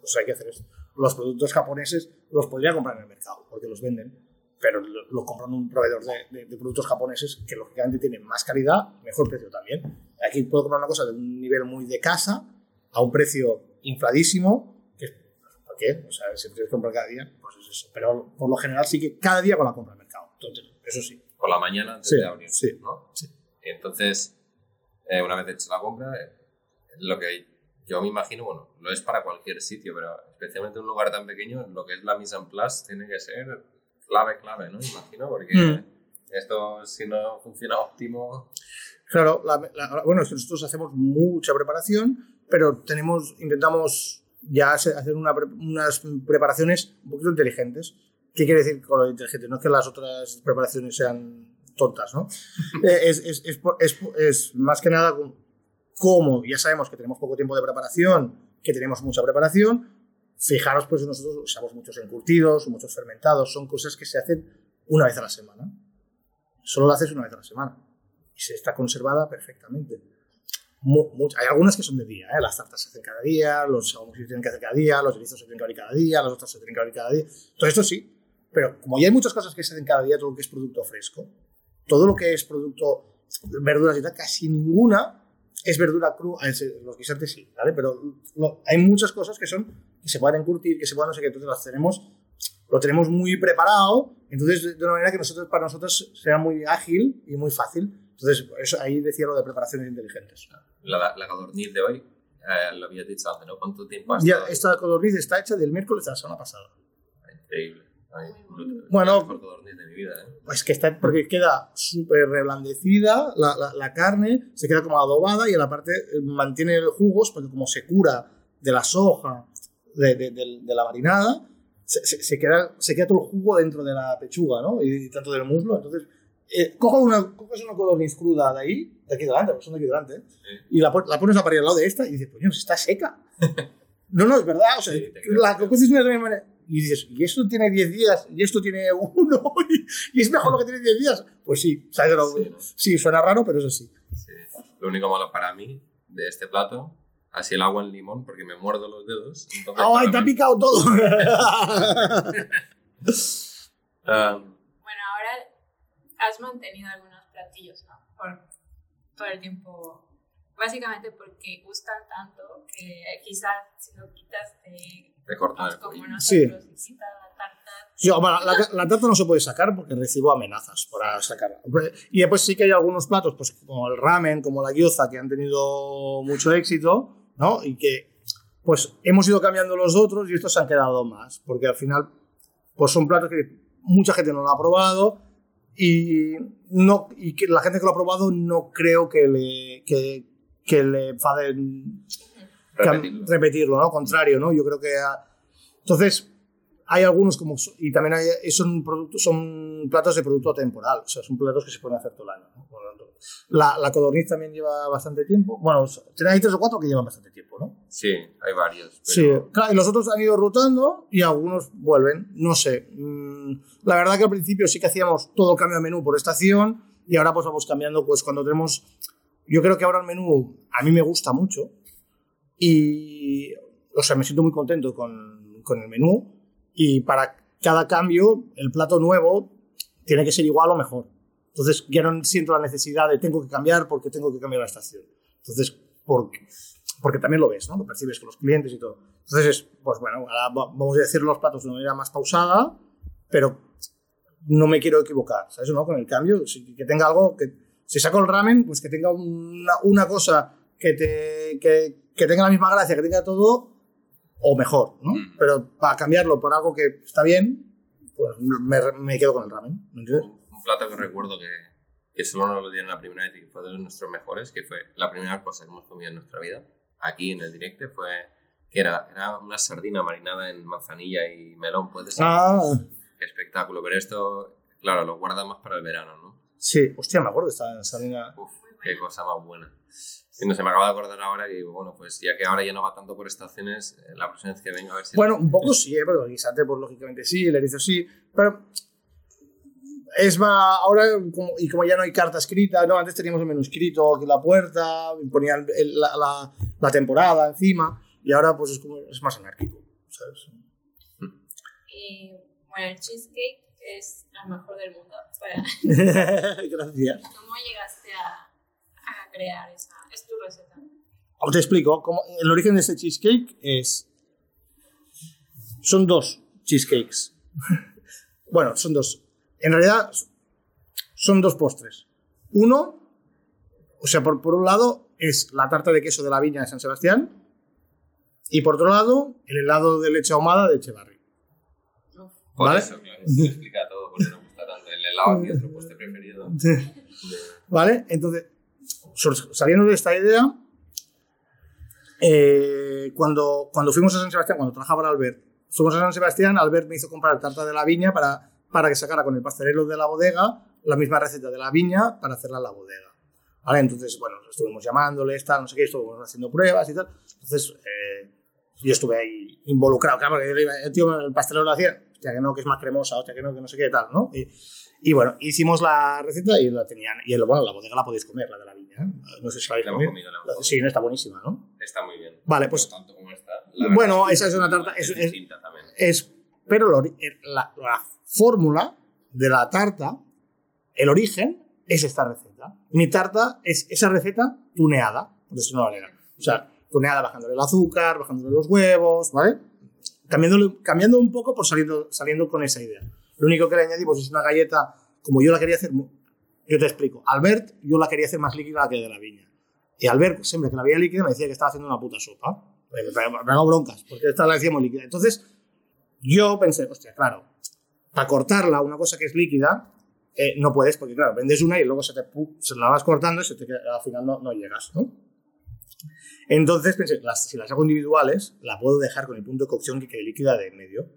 pues hay que hacer esto. Los productos japoneses los podría comprar en el mercado, porque los venden pero lo, compran un proveedor de, productos japoneses que lógicamente tienen más calidad, mejor precio también. Aquí puedo comprar una cosa de un nivel muy de casa a un precio infladísimo, que ¿por qué? O sea, si tienes que comprar cada día, pues es eso. Pero por lo general sí que cada día con la compra al mercado. Entonces, eso sí. Por la mañana antes de abrir, sí, ¿no? Sí. entonces, eh, una vez hecha la compra, eh, lo que yo me imagino, bueno, lo es para cualquier sitio, pero especialmente en un lugar tan pequeño, lo que es la mise en place tiene que ser clave, clave, ¿no? Imagino, porque mm. esto si no funciona óptimo... Claro, bueno, nosotros hacemos mucha preparación, pero tenemos, intentamos ya hacer unas preparaciones un poquito inteligentes. ¿Qué quiere decir con lo inteligente? No es que las otras preparaciones sean tontas, ¿no? Eh, es, es, es, es, más que nada como ya sabemos que tenemos poco tiempo de preparación, que tenemos mucha preparación, Fijaros, pues nosotros usamos muchos encurtidos, muchos fermentados, son cosas que se hacen una vez a la semana. Solo lo haces una vez a la semana y se está conservada perfectamente. Hay algunas que son de día, ¿eh? las tartas se hacen cada día, los se tienen que hacer cada día, los erizos se tienen que abrir cada día, las otras se tienen que abrir cada día. Todo esto sí, pero como ya hay muchas cosas que se hacen cada día, todo lo que es producto fresco, todo lo que es producto, verduras y tal, casi ninguna es verdura crua, los guisantes sí. Pero hay muchas cosas que son que se pueden encurtir, que se puedan no sé qué, entonces las tenemos, lo tenemos muy preparado, entonces de una manera que para nosotros sea muy ágil y muy fácil. Entonces, eso, ahí decía lo de preparaciones inteligentes. La, la codorniz de hoy, eh, lo había dicho antes, ¿no? ¿Cuánto tiempo ha estado? Ya, esta codorniz está hecha del miércoles de la semana pasada. Increíble. bueno, de mi vida, ¿eh? pues que está porque queda súper reblandecida la, la, la, carne, se queda como adobada y en la parte eh, mantiene jugos porque como se cura de la soja de, de, de, la marinada, se, se, queda, se queda todo el jugo dentro de la pechuga, ¿no? Y, tanto del muslo. Entonces, eh, coges una, coges una codorniz cruda de ahí, de aquí delante, porque son de aquí delante, ¿eh? y la, la, pones a parir al lado de esta y dices, pues está seca. no, no, es verdad. O sea, la coges de la misma manera. Y dices, ¿y esto tiene 10 días? ¿Y esto tiene uno? ¿Y es mejor lo que tiene 10 días? Pues sí, ¿sabes? Sí, sí, suena raro, pero eso sí. sí. Lo único malo para mí de este plato así el agua en limón porque me muerdo los dedos. ¡Ay, te ha picado todo! Um, has mantenido algunos platillos, ¿no? Por todo el tiempo. Básicamente porque gustan tanto que quizás si lo quitas cortan el como nosotros, sí. la tarta. Sí, bueno, la, la, tarta no se puede sacar porque recibo amenazas para sacarla. Y después sí que hay algunos platos, pues como el ramen, como la gyoza, que han tenido mucho éxito ¿no? Y que pues hemos ido cambiando los otros y estos se han quedado más, porque al final pues son platos que mucha gente no lo ha probado y, no, y que la gente que lo ha probado no creo que le, que, que le enfaden repetirlo. repetirlo, ¿no? Contrario, ¿no? Yo creo que... Entonces, hay algunos como... Y también hay, son, productos, son platos de producto temporal, o sea, son platos que se pueden hacer todo el año, ¿no? La, la codorniz también lleva bastante tiempo. Bueno, hay tres o cuatro que llevan bastante tiempo, ¿no? Sí, hay varios. Sí, claro, y los otros han ido rotando y algunos vuelven. No sé. Mm, la verdad que al principio sí que hacíamos todo el cambio de menú por estación y ahora pues vamos cambiando pues cuando tenemos... Yo creo que ahora el menú a mí me gusta mucho y, o sea, me siento muy contento con, con el menú y para cada cambio el plato nuevo tiene que ser igual o mejor. Entonces ya no siento la necesidad de tengo que cambiar porque tengo que cambiar la estación. Entonces, porque, porque también lo ves, ¿no? Lo percibes con los clientes y todo. Entonces, es, pues bueno, ahora va- vamos a decir los platos de una manera más pausada, pero no me quiero equivocar, ¿sabes? ¿No? Con el cambio, sí, que tenga algo que, si saco el ramen, pues que tenga una, una cosa que, te, que, que tenga la misma gracia, que tenga todo, o mejor, ¿no? Pero para cambiarlo por algo que está bien, pues me, me quedo con el ramen, ¿me entiendes? Un, plato que recuerdo que, que solo nos lo dieron la primera vez y que fue de nuestros mejores, que fue la primera cosa que hemos comido en nuestra vida, aquí en el directo, fue que era, era una sardina marinada en manzanilla y melón, puede ser. Ah, Qué espectáculo, pero esto, claro, lo guarda más para el verano, ¿no? sí, hostia, me acuerdo de esta sardina. Uf, qué cosa más buena. Y no se me acaba de acordar ahora y bueno, pues ya que ahora ya no va tanto por estaciones, eh, la próxima vez que venga a ver si... Bueno, un poco sí, ¿eh? porque el guisante, pues lógicamente sí, el erizo sí, pero es más, ahora, y como ya no hay carta escrita, no, antes teníamos el menú escrito aquí en la puerta, ponían la, la- la temporada encima, y ahora pues es, como, es más anárquico, ¿sabes? Y bueno, el cheesecake es lo mejor del mundo. Para- Gracias. ¿Cómo llegaste a, a crear esa? Es tu receta. Os te explico, cómo- el origen de este cheesecake es... Son dos cheesecakes. bueno, son dos. En realidad son dos postres. Uno, o sea, por, por un lado es la tarta de queso de la viña de San Sebastián y por otro lado el helado de leche ahumada de Echevarri. Por ¿vale? eso, claro, se explica todo porque nos gusta tanto el helado, mi otro postre preferido. ¿Vale? Entonces, saliendo de esta idea, eh, cuando, cuando fuimos a San Sebastián, cuando trabajaba Albert, fuimos a San Sebastián, Albert me hizo comprar tarta de la viña para, para que sacara con el pastelero de la bodega la misma receta de la viña para hacerla en la bodega. ¿Vale? Entonces, bueno, estuvimos llamándoles, tal, no sé qué, estuvimos haciendo pruebas y tal. Entonces, eh, yo estuve ahí involucrado, claro, porque el tío, el pastelero lo hacía, hostia, que no, que es más cremosa, hostia, que no, que no sé qué, tal, ¿no? Y, y bueno, hicimos la receta y la tenían. Y el, bueno, la bodega la podéis comer, la de la viña. ¿eh? No sé si la habéis comido. la. Sí, no está buenísima, ¿no? Está muy bien. Vale, pues- tanto como esta. Bueno, esa es una tarta- es- es- distinta también. Es, pero ori- el- la, la fórmula de la tarta, el origen, es esta receta. Mi tarta es esa receta tuneada, por decirlo de una manera. O sea, tuneada bajándole el azúcar, bajándole los huevos, ¿vale? Cambiándole- cambiando un poco por saliendo, saliendo con esa idea. Lo único que le añadimos es una galleta, como yo la quería hacer, yo te explico. Albert, yo la quería hacer más líquida que de la viña. Y Albert, siempre que la veía líquida, me decía que estaba haciendo una puta sopa. Me hago broncas, porque esta la decía líquida. Entonces, yo pensé, hostia, claro, para cortarla, una cosa que es líquida, eh, no puedes, porque claro, vendes una y luego se, te, se la vas cortando y se te al final no, no llegas, ¿no? Entonces pensé, las- si las hago individuales, la puedo dejar con el punto de cocción que quede líquida de en medio.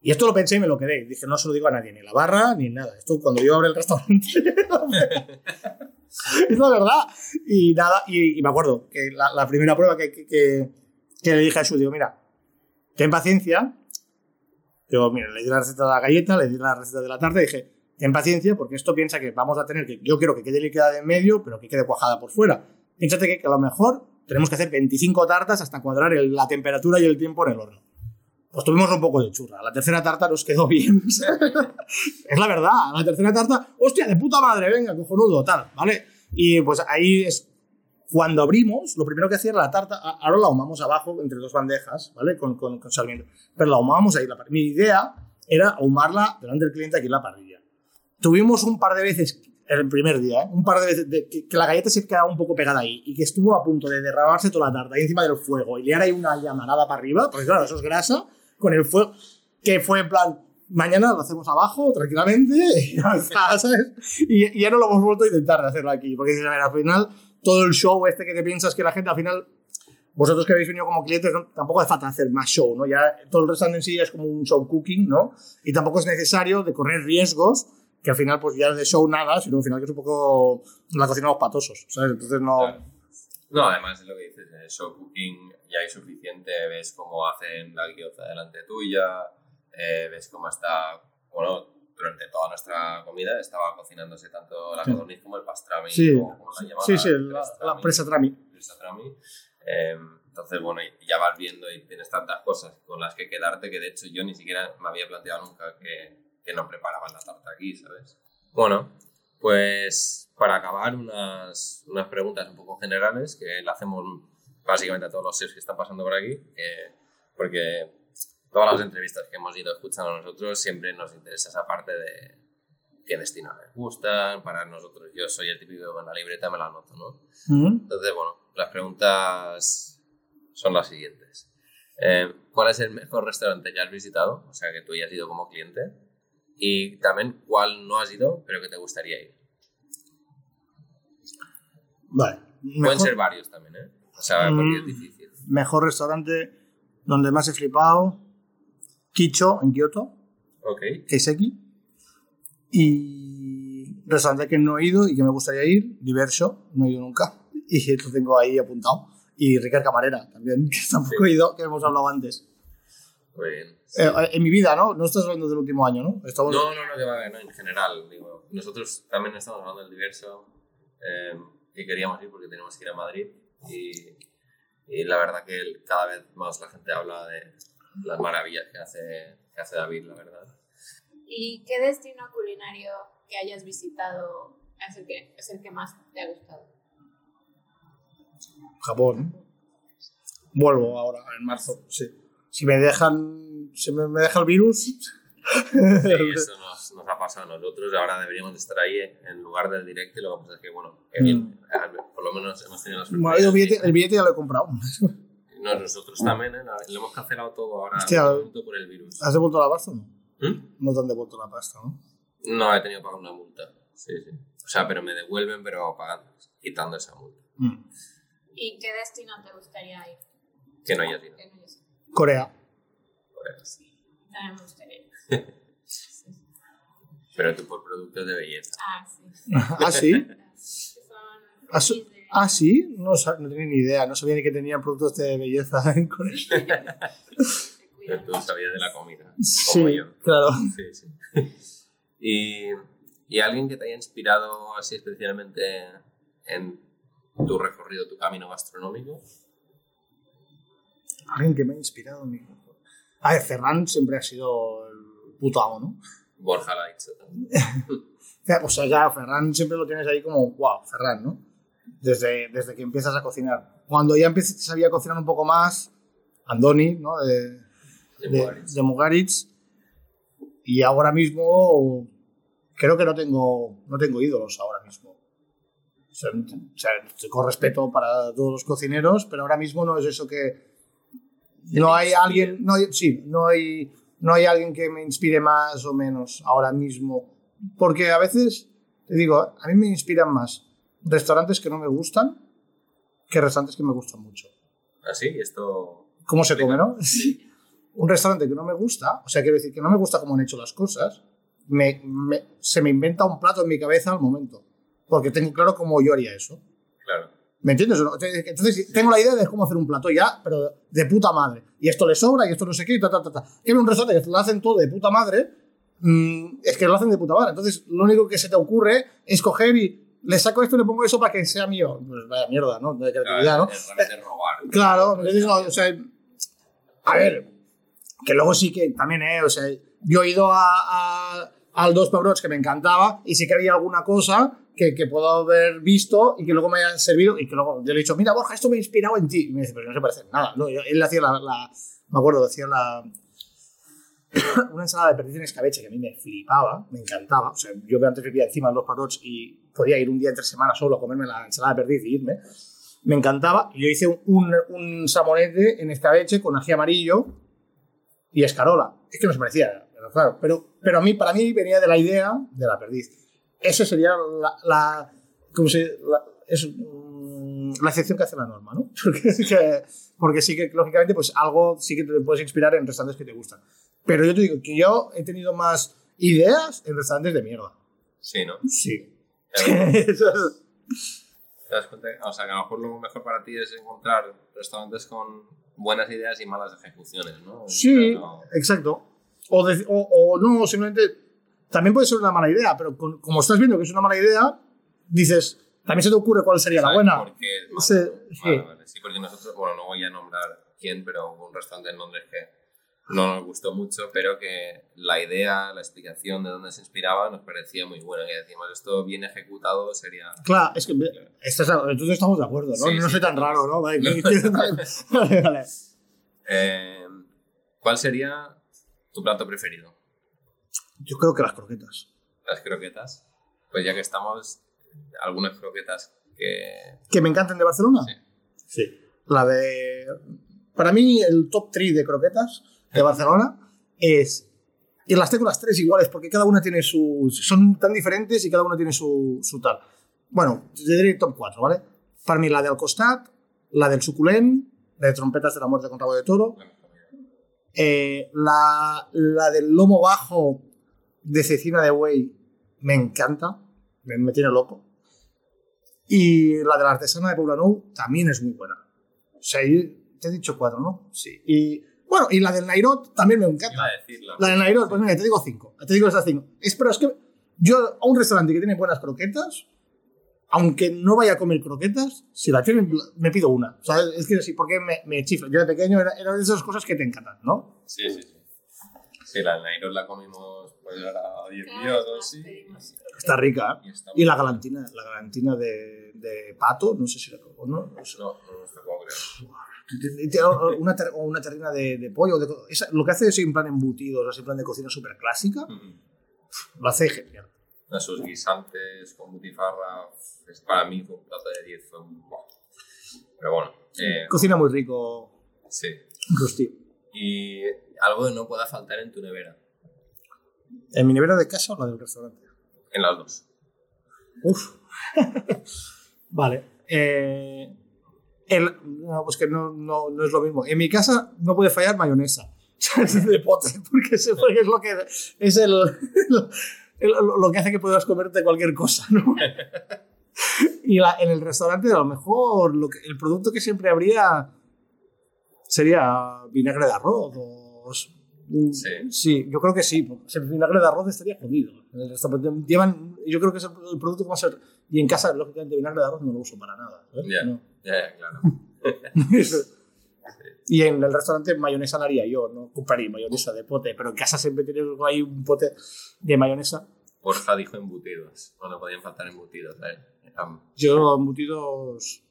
Y esto lo pensé y me lo quedé. Dije, no se lo digo a nadie, ni la barra, ni nada. Esto cuando yo abra el restaurante. es la verdad. Y nada, y, y me acuerdo que la, la primera prueba que, que, que- que le dije a Shu, digo, mira, ten paciencia. Digo, mira, le di la receta de la galleta, le di la receta de la tarta y dije, ten paciencia porque esto piensa que vamos a tener que, yo quiero que quede líquida de en medio, pero que quede cuajada por fuera. Piénsate que, a lo mejor tenemos que hacer 25 tartas hasta cuadrar la temperatura y el tiempo en el horno. Pues tuvimos un poco de churra. La tercera tarta nos quedó bien. es la verdad. La tercera tarta, hostia, de puta madre, venga, cojonudo, tal, ¿vale? Y pues ahí es cuando abrimos, lo primero que hacía era la tarta, ahora la ahumamos abajo entre dos bandejas, ¿vale? Con, con, con sarmiento. Pero la ahumábamos ahí. La Mi idea era ahumarla delante del cliente aquí en la parrilla. Tuvimos un par de veces, el primer día, ¿eh? un par de veces, de- que, que la galleta se quedaba un poco pegada ahí y que estuvo a punto de derramarse toda la tarta ahí encima del fuego y liar ahí una llamarada para arriba, porque claro, eso es grasa, con el fuego, que fue en plan, mañana lo hacemos abajo, tranquilamente, y ya está, ¿sabes? Y, y ya no lo hemos vuelto a intentar hacerlo aquí, porque al final, todo el show este que te piensas que la gente al final vosotros que habéis venido como clientes, no- tampoco hace falta hacer más show, ¿no? Ya todo el restaurante en sí ya es como un show cooking, ¿no? Y tampoco es necesario de correr riesgos, que al final pues ya de show nada, sino al final que es un poco la cocina los patosos, ¿sabes? Entonces no... Claro. No, además es lo que dices, el show cooking ya hay suficiente, ves cómo hacen la guioza delante tuya, eh, ves cómo está, bueno, durante toda nuestra comida estaba cocinándose tanto la Sí. codorniz como el pastrami, Sí, o como la llaman, sí, sí, la, la presa trami. Trami. Eh, entonces, bueno, ya vas viendo y tienes tantas cosas con las que quedarte que de hecho yo ni siquiera me había planteado nunca que, que no preparaban la tarta aquí, ¿sabes? Bueno, pues para acabar, unas, unas preguntas un poco generales que le hacemos básicamente a todos los SEOs que están pasando por aquí, porque todas las entrevistas que hemos ido escuchando nosotros siempre nos interesa esa parte de qué destino les gustan, para nosotros, yo soy el típico con la libreta me la anoto, ¿no? Entonces, bueno, las preguntas son las siguientes. Eh, ¿Cuál es el mejor restaurante que has visitado? O sea, que tú hayas ido como cliente. Y también, ¿cuál no has ido, pero que te gustaría ir? Vale. Pueden ser varios también, ¿eh? O sea, porque es mm, difícil. Mejor restaurante donde más he flipado, Kicho, en Kioto. Ok. Keiseki. Y restaurante que no he ido y que me gustaría ir, Diverso, no he ido nunca. Y lo tengo ahí apuntado. Y Ricard Camarera también, que tampoco he ido, que hemos hablado antes. Muy bien. Eh, en mi vida, ¿no? No estás hablando del último año, ¿no? Estamos... No, no, no, que va, no, en general. Digo, nosotros también estamos hablando del diverso eh, y queríamos ir porque tenemos que ir a Madrid y, y, la verdad que cada vez más la gente habla de las maravillas que hace, que hace David, la verdad. ¿Y qué destino culinario que hayas visitado es el que, es el que más te ha gustado? Japón. Vuelvo ahora, en marzo, sí. Si me dejan, si me, deja el virus... Sí, eso nos, nos, ha pasado a nosotros. Ahora deberíamos estar ahí en lugar del directo y lo que pasa es que, bueno, mm. por lo menos hemos tenido las bueno, el, billete, el billete ya lo he comprado. No, nosotros también, ¿eh? Lo hemos cancelado todo ahora Hostia, por el virus. ¿Has devuelto la pasta o no? ¿Mm? No te han devuelto la pasta, ¿no? No, he tenido que pagar una multa. Sí, sí. O sea, pero me devuelven, pero pagando, quitando esa multa. Mm. ¿Y qué destino te gustaría ir? Que no hayas ido. Corea. Corea. Sí, también me gustaría ir. pero tú por productos de belleza. Ah, sí. ¿Ah, sí? ¿Ah, ah, sí? No, no tenía ni idea. No sabía ni que tenían productos de belleza en Corea. Tú sabías de la comida. Sí, claro. Sí, sí. Y, y, alguien que te haya inspirado así especialmente en tu recorrido, tu camino gastronómico. Alguien que me ha inspirado en mi. A ver, Ferran siempre ha sido el puto amo, ¿no? Borja la ha dicho también. o sea, ya Ferran siempre lo tienes ahí como, wow, Ferran, ¿no? Desde, desde que empiezas a cocinar. Cuando ya sabía cocinar un poco más, Andoni, ¿no? De, de, Mugaritz. Y ahora mismo creo que no tengo, no tengo ídolos ahora mismo. O sea, con respeto para todos los cocineros, pero ahora mismo no es eso que... No hay alguien, no sí, no hay, no hay alguien que me inspire más o menos ahora mismo. Porque a veces, te digo, a mí me inspiran más restaurantes que no me gustan que restaurantes que me gustan mucho. ¿Así? ¿Ah, esto... ¿Cómo se come, no? Sí un restaurante que no me gusta, o sea, quiero decir que no me gusta cómo han hecho las cosas, me, se me inventa un plato en mi cabeza al momento. Porque tengo claro cómo yo haría eso. Claro. ¿Me entiendes? Entonces, tengo la idea de cómo hacer un plato ya, pero de puta madre. Y esto le sobra, y esto no sé qué, y ta, ta, ta, ta. Quiero un restaurante que lo hacen todo de puta madre, mm, es que lo hacen de puta madre. Entonces, lo único que se te ocurre es coger y le saco esto y le pongo eso para que sea mío. Pues vaya mierda, ¿no? De creatividad, ¿no? robar. Claro, o sea, a ver, que luego sí que también, eh, o sea, yo he ido a, al Dos Pebrots que me encantaba y sí que había alguna cosa que, que, puedo haber visto y que luego me haya servido y que luego yo le he dicho, mira Borja, esto me ha inspirado en ti. Y me dice, pero no se parece en nada. No, él hacía la, la, me acuerdo, hacía la, una ensalada de perdiz en escabeche que a mí me flipaba, me encantaba. O sea, yo antes vivía encima de los Pebrots y podía ir un día entre semana solo a comerme la ensalada de perdiz y irme. Me encantaba. Y yo hice un, un, un samonete en escabeche con ají amarillo y Escarola. Es que no se parecía, pero claro. Pero, pero a mí, para mí venía de la idea de la perdiz. Esa sería la, la ¿cómo se, la, es, mm, la excepción que hace la norma, ¿no? Porque, porque sí que, lógicamente, pues algo sí que te puedes inspirar en restaurantes que te gustan. Pero yo te digo que yo he tenido más ideas en restaurantes de mierda. Sí, ¿no? Sí. ¿Te das cuenta? O sea, que a lo mejor lo mejor para ti es encontrar restaurantes con buenas ideas y malas ejecuciones, ¿no? Sí, exacto. O, o, no, simplemente también puede ser una mala idea, pero como estás viendo que es una mala idea, dices, también se te ocurre cuál sería la buena. Porque sí. sí, porque nosotros, bueno, no voy a nombrar quién, pero un restaurante en Londres que no nos gustó mucho, pero que la idea, la explicación de dónde se inspiraba nos parecía muy buena. Que decimos, esto bien ejecutado sería... Claro, es que entonces estamos de acuerdo, ¿no? Sí, no sí, soy tan raro, ¿no? Vale, vale, vale. Eh, ¿Cuál sería tu plato preferido? Yo creo que las croquetas. Las croquetas. Pues ya que estamos, algunas croquetas que... ¿Que me encantan de Barcelona? Sí. Sí. La de... Para mí, el top 3 de croquetas de Barcelona es... Y las tengo las tres iguales porque cada una tiene su... Son tan diferentes y cada una tiene su, su tal. Bueno, te diré top 4, ¿vale? Para mí la del costat, la del suculent, de trompetas de la muerte con rabo de toro, eh, la, la del lomo bajo de cecina de buey me encanta, me, me tiene loco. Y la de la artesana de Poblenou también es muy buena. O sea, te he dicho cuatro, ¿no? Sí. Bueno, y la del Nairot también me encanta. Iba a decirlo. La del Nairot, pues mira, te digo cinco. Te digo esas cinco. Es, pero es que yo a un restaurante que tiene buenas croquetas, aunque no vaya a comer croquetas, si la tienen, me pido una. O sea, es que sí, porque me, me chifla. Yo de pequeño era, era de esas cosas que te encantan, ¿no? Sí, sí, sí. Sí, la Nairo la comimos pues ahora 10 Cada días o así. Está rica. ¿eh? Y, está Y la galantina, la galantina de, de pato, no sé si la probó, ¿no? No. No, no nos tocó, creo. Una, ter- una terrina de, de pollo. de co- esa- lo que hace es en plan embutidos, así en plan de cocina súper clásica, lo hace genial. Sus guisantes con butifarra, es para mí fue un plato de 10. Fue un... Pero bueno, eh, Cocina muy rico, sí. Rusty. Y algo que no pueda faltar en tu nevera. ¿En mi nevera de casa o la del restaurante? En las dos. Uf. vale. Eh, el, no, pues que no, no, no es lo mismo. En mi casa no puede fallar mayonesa. Es de porque es, porque es lo que es el, el- lo que hace que puedas comerte cualquier cosa, ¿no? Y la- en el restaurante, a lo mejor, lo que- el producto que siempre habría sería vinagre de arroz o... Sí. Sí, yo creo que sí. porque El vinagre de arroz estaría jodido. Llevan, yo creo que es el producto que más... se- Y en casa, lógicamente, vinagre de arroz no lo uso para nada. ¿eh? Ya. No. Ya, ya, claro. y en el restaurante mayonesa la haría yo, no compraría mayonesa de pote, pero en casa siempre tiene ahí un pote de mayonesa. Borja dijo embutidos. No, no podían faltar embutidos. ¿eh? Yo embutidos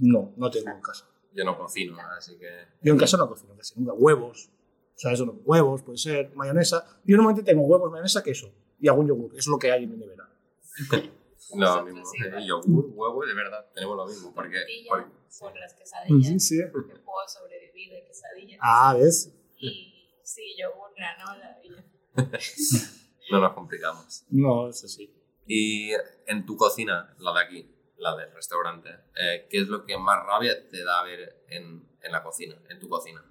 no, no tengo en casa. Yo no cocino, así que... Yo en casa no cocino casi nunca. Huevos. O sea, eso no. Huevos, puede ser, mayonesa. Yo normalmente tengo huevos, mayonesa, queso y algún yogur. Es lo que hay en mi nevera. No, Nosotros mismo. Eh, yogur, huevo, de verdad, tenemos lo mismo. Porque, tortilla porque- por las quesadillas. sí. que puedo sobrevivir de quesadillas. Ah, ¿ves? Y sí, yogur, granola y no nos complicamos. No, eso sí. Y en tu cocina, la de aquí, la del restaurante, eh, ¿qué es lo que más rabia te da ver en, en la cocina, en tu cocina?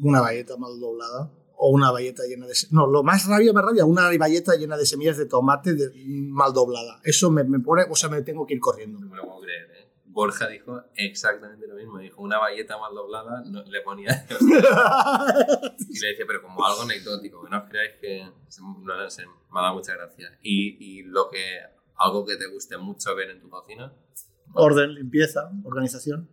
Una bayeta mal doblada. O una bayeta llena de... No, lo más rabia, más rabia, una bayeta llena de semillas de tomate de- mal doblada. Eso me, me pone... O sea, me tengo que ir corriendo. No me lo puedo creer, ¿eh? Borja dijo exactamente lo mismo. Dijo una valleta mal doblada, no, le ponía... y le decía, pero como algo anecdótico, que no os creáis que... No, sé, me ha dado mucha gracia. Y, y lo que... Algo que te guste mucho ver en tu cocina, Orden, limpieza, organización.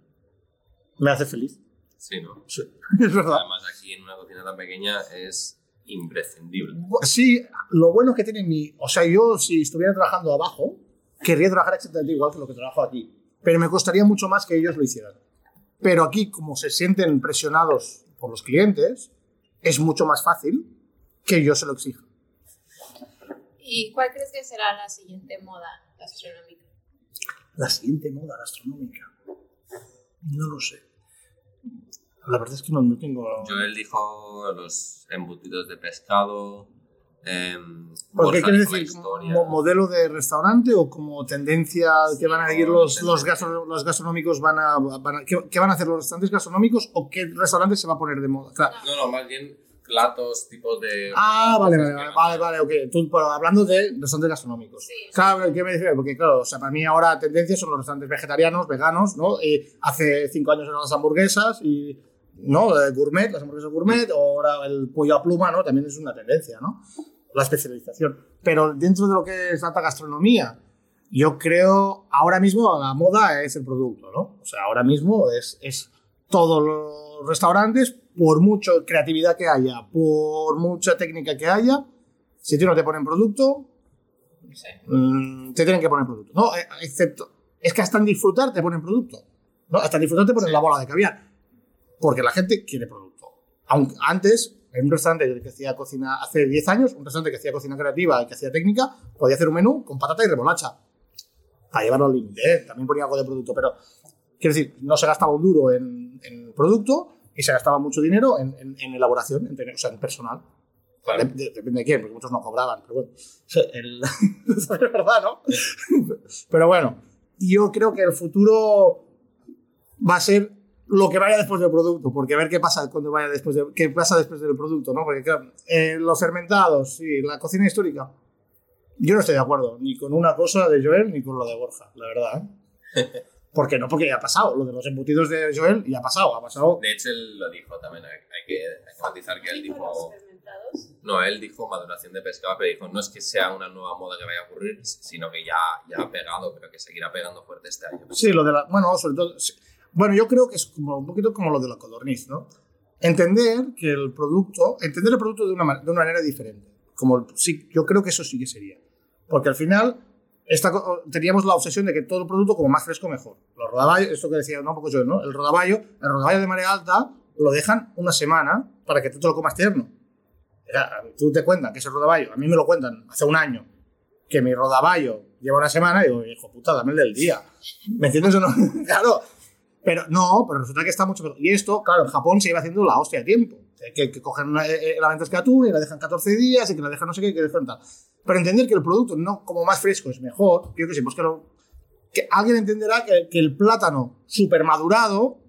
Me hace feliz. Sí, ¿no? Sí, es verdad. Además, aquí en una cocina tan pequeña es imprescindible. Sí, lo bueno que tiene mi... O sea, yo si estuviera trabajando abajo, querría trabajar exactamente igual que lo que trabajo aquí. Pero me costaría mucho más que ellos lo hicieran. Pero aquí, como se sienten presionados por los clientes, es mucho más fácil que yo se lo exija. ¿Y cuál crees que será la siguiente moda gastronómica? La siguiente moda gastronómica. No lo sé. La verdad es que no, no tengo... Joel dijo los embutidos de pescado. Eh, ¿Por qué quieres decir? historia. ¿Mo- ¿Modelo de restaurante o como tendencia que van a seguir los, los, gastro- los gastronómicos? Van a, van a- ¿qué, qué van a hacer los restaurantes gastronómicos o qué restaurante se va a poner de moda? Claro. No, no, más bien platos, tipos de. Ah, vale, vale, vale, vale, vale, ok. Tú, pero hablando de restaurantes gastronómicos. Sí. Claro, ¿qué me dice? Porque, claro, o sea, para mí ahora tendencia son los restaurantes vegetarianos, veganos, ¿no? Y hace cinco años eran las hamburguesas y, ¿no? Gourmet, las hamburguesas gourmet, o ahora el pollo a pluma, ¿no? También es una tendencia, ¿no? La especialización. Pero dentro de lo que es alta gastronomía, yo creo, ahora mismo la moda es el producto, ¿no? O sea, ahora mismo es, es todos los restaurantes, por mucha creatividad que haya, por mucha técnica que haya, si tú no te ponen producto, Sí. mm, te tienen que poner producto. No, Eh, excepto, es que hasta en disfrutar te ponen producto. ¿no? Hasta en disfrutar te ponen la bola de caviar. Porque la gente quiere producto. Aunque antes, en un restaurante que hacía cocina hace 10 años, un restaurante que hacía cocina creativa y que hacía técnica, podía hacer un menú con patata y remolacha. Para llevarlo al límite, ¿eh? también ponía algo de producto, pero quiero decir, no se gastaba un duro en, en producto y se gastaba mucho dinero en, en- en elaboración, en, tener- o sea, en personal. Claro. De- de- depende de quién, porque muchos no cobraban, pero bueno, el- es verdad, ¿no? pero bueno, yo creo que el futuro va a ser lo que vaya después del producto, porque a ver qué pasa cuando vaya después de, qué pasa después del producto, ¿no? Porque claro, eh, los fermentados, sí, la cocina histórica. Yo no estoy de acuerdo ni con una cosa de Joel ni con lo de Borja, la verdad. ¿eh? ¿Por qué no? Porque ya ha pasado. Lo de los embutidos de Joel ya ha pasado. Ha pasado. De hecho, él lo dijo también. Hay, hay que, hay que matizar que él ¿Y con dijo. los fermentados? No, él dijo maduración de pescado, pero dijo no es que sea una nueva moda que vaya a ocurrir, sino que ya, ya ha pegado, pero que seguirá pegando fuerte este año. Sí, lo de la. Bueno, sobre todo. sí. Bueno, yo creo que es como un poquito como lo de la codorniz, ¿no? Entender que el producto. Entender el producto de una, de una manera diferente. Como, sí, yo creo que eso sí que sería. Porque al final. Esta, teníamos la obsesión de que todo el producto como más fresco mejor. Los rodaballos, esto que decía, no, poco yo, ¿no? El rodaballo, el rodaballo de marea alta lo dejan una semana para que tú te lo comas tierno. Era, tú te cuentan que ese rodaballo, a mí me lo cuentan hace un año, que mi rodaballo lleva una semana y digo, hijo puta, dame el del día. ¿Me entiendes o no? claro. Pero no, pero resulta que está mucho mejor. Y esto, claro, en Japón se iba haciendo la hostia de tiempo. Que, que cogen una, eh, eh, la venta atún y la dejan 14 días y que la dejan no sé qué, que dejan tal. Pero entender que el producto, no como más fresco, es mejor. Yo que sé, pues que, lo- que alguien entenderá que, que el plátano super madurado,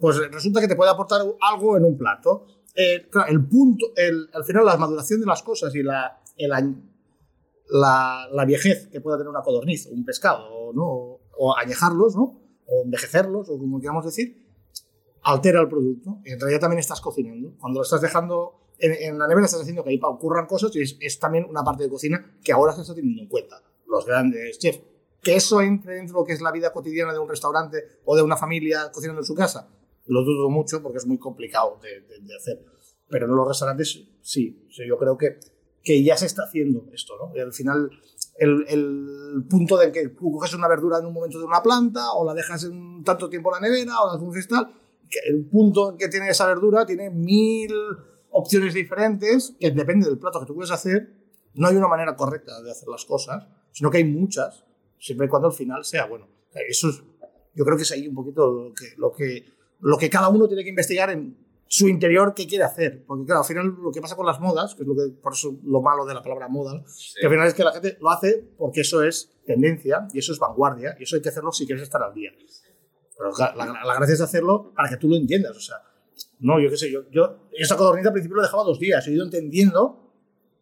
pues resulta que te puede aportar algo en un plato. Eh, claro, el punto, el, al final la maduración de las cosas y la, el la, la viejez que pueda tener una codorniz un pescado, ¿no? o, o añejarlos, ¿no? o envejecerlos, o como queramos decir, altera el producto. En realidad también estás cocinando. Cuando lo estás dejando en, en la nevera, estás haciendo que ahí ocurran cosas y es, es también una parte de cocina que ahora se está teniendo en cuenta. Los grandes chefs. Que eso entre dentro de lo que es la vida cotidiana de un restaurante o de una familia cocinando en su casa, lo dudo mucho porque es muy complicado de, de- de hacer. Pero en los restaurantes sí, yo creo que, que ya se está haciendo esto, ¿no? Y al final, el, el punto de que tú coges una verdura en un momento de una planta o la dejas en tanto tiempo en la nevera o la coges tal, el punto que tiene esa verdura tiene mil opciones diferentes que depende del plato que tú quieres hacer. No hay una manera correcta de hacer las cosas, sino que hay muchas, siempre y cuando al final sea bueno. Eso es, yo creo que es ahí un poquito lo que, lo que, lo que cada uno tiene que investigar en su interior qué quiere hacer. Porque claro, al final lo que pasa con las modas, que es lo que, por eso lo malo de la palabra moda, Sí. que al final es que la gente lo hace porque eso es tendencia y eso es vanguardia y eso hay que hacerlo si quieres estar al día. Pero la, la- la gracia es hacerlo para que tú lo entiendas. O sea, no, yo qué sé, yo, yo esta codorniz al principio lo dejaba dos días. He ido entendiendo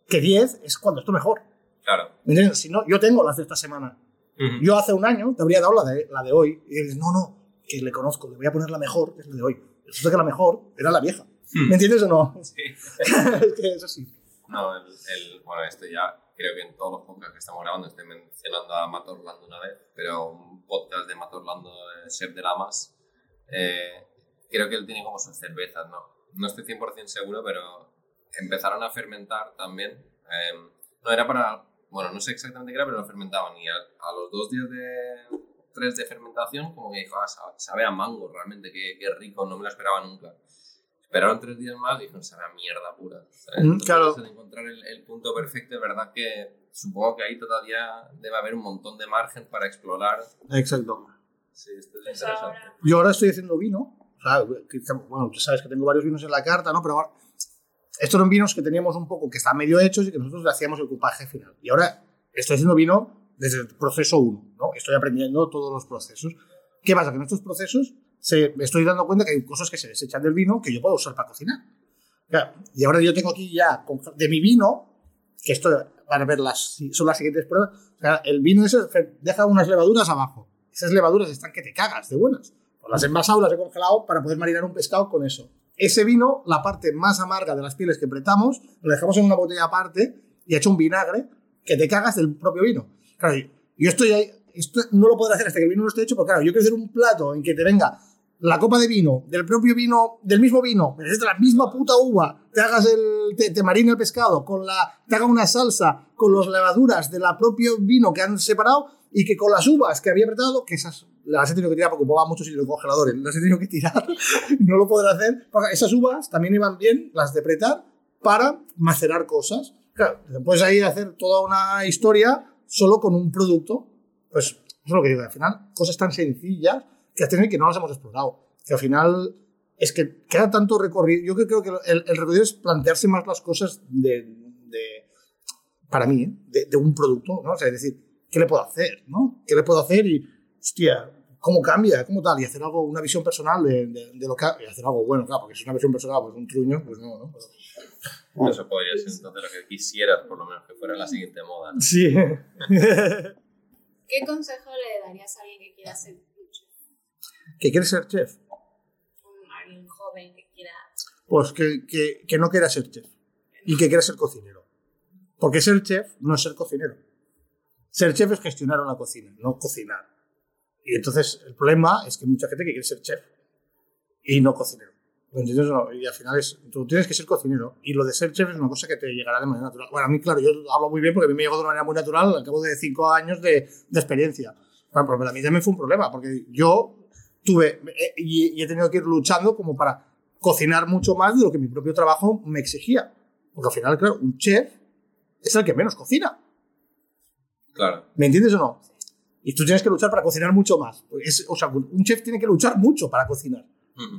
que 10 es cuando esto mejor. Claro. ¿Me entiendes? Si no, yo tengo las de esta semana. Ujú. Yo hace un año te habría dado la de, la de hoy. Y dices, no, no, que le conozco, le voy a poner la mejor, que es la de hoy. Resulta que la mejor era la vieja. Hmm. ¿Me entiendes o no? Sí. es que es así. No, el, el- bueno, esto ya creo que en todos los podcasts que estamos grabando estoy mencionando a Matt Orlando una vez, pero un podcast de Matt Orlando, eh, Chef de Lamas, eh, creo que él tiene como sus cervezas, ¿no? No estoy 100% seguro, pero empezaron a fermentar también. eh, no era para, bueno, no sé exactamente qué era, pero lo fermentaban y a, a los dos días de, tres de fermentación, como que dijo, ah, sabe a mango realmente, qué, qué rico, no me lo esperaba nunca. Esperaron tres días más y dijeron, a mierda pura. Mm, Entonces, claro. el encontrar el, el punto perfecto, es verdad que supongo que ahí todavía debe haber un montón de margen para explorar. Exacto. Sí, esto es Pues interesante. ahora, Yo ahora estoy haciendo vino. O sea, que- bueno, tú sabes que tengo varios vinos en la carta, ¿no? Pero ahora, estos eran vinos que teníamos un poco que están medio hechos y que nosotros le hacíamos el cupaje final. Y ahora estoy haciendo vino desde el proceso 1, ¿no? Estoy aprendiendo todos los procesos. ¿Qué pasa? Que en estos procesos se, me estoy dando cuenta que hay cosas que se desechan del vino que yo puedo usar para cocinar. Y ahora yo tengo aquí ya de mi vino, que esto van a ver las, son las siguientes pruebas. El vino ese deja unas levaduras abajo. Esas levaduras están que te cagas de buenas. Pues las he envasado, las he congelado para poder marinar un pescado con eso. Ese vino, la parte más amarga de las pieles que apretamos, lo dejamos en una botella aparte y he hecho un vinagre que te cagas del propio vino. Claro, yo estoy ahí, esto no lo podré hacer hasta que el vino no esté hecho, porque claro, yo quiero hacer un plato en que te venga la copa de vino, del propio vino, del mismo vino, de la misma puta uva, te hagas el, te, te marine el pescado, con la, te haga una salsa con las levaduras del propio vino que han separado y que con las uvas que había apretado, que esas las he tenido que tirar porque ocupaba mucho sitio congeladores, las he tenido que tirar, no lo podré hacer, esas uvas también iban bien, las de apretar, para macerar cosas. Claro, puedes ahí hacer toda una historia solo con un producto, pues eso es lo que digo, al final, cosas tan sencillas que hacen que no las hemos explorado, que al final es que queda tanto recorrido, yo creo que el, el recorrido es plantearse más las cosas de, de para mí, ¿eh? de, de, un producto, ¿no? O sea, es decir, ¿qué le puedo hacer? ¿no? ¿Qué le puedo hacer? Y, hostia, ¿cómo cambia? ¿Cómo tal? Y hacer algo, una visión personal de, de, de lo que... Y hacer algo bueno, claro, porque si es una visión personal, pues un truño, pues no, ¿no? Pero, Eso podría ser entonces lo que quisieras, por lo menos, que fuera la siguiente moda. ¿no? Sí. ¿Qué consejo le darías a alguien que quiera ser chef? ¿Que quiere ser chef? Alguien joven que quiera... Pues que, que, que no quiera ser chef y que quiera ser cocinero. Porque ser chef no es ser cocinero. Ser chef es gestionar una cocina, no cocinar. Y entonces el problema es que hay mucha gente que quiere ser chef y no cocinero. ¿Entiendes? No, y al final es, tú tienes que ser cocinero y lo de ser chef es una cosa que te llegará de manera natural. Bueno, a mí, claro, yo hablo muy bien porque a mí me llegó de una manera muy natural al cabo de cinco años de, de experiencia. Bueno, pero para mí también fue un problema porque yo tuve y, y he tenido que ir luchando como para cocinar mucho más de lo que mi propio trabajo me exigía. Porque al final, claro, un chef es el que menos cocina. Claro. ¿Me entiendes o no? Y tú tienes que luchar para cocinar mucho más. Es, o sea, un chef tiene que luchar mucho para cocinar.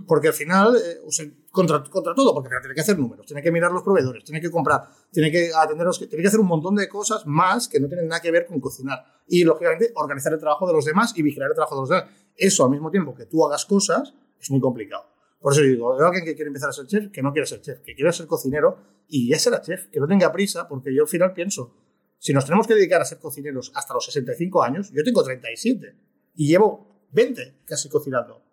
Porque al final, eh, o sea, contra, contra todo, porque tiene que hacer números, tiene que mirar los proveedores, tiene que comprar, tiene que atenderlos, tiene que hacer un montón de cosas más que no tienen nada que ver con cocinar. Y, lógicamente, organizar el trabajo de los demás y vigilar el trabajo de los demás. Eso, al mismo tiempo que tú hagas cosas, es muy complicado. Por eso digo, alguien que quiere empezar a ser chef, que no quiere ser chef, que quiere ser cocinero y ya será chef, que no tenga prisa, porque yo al final pienso, si nos tenemos que dedicar a ser cocineros hasta los 65 años, yo tengo 37 y llevo 20 casi cocinando.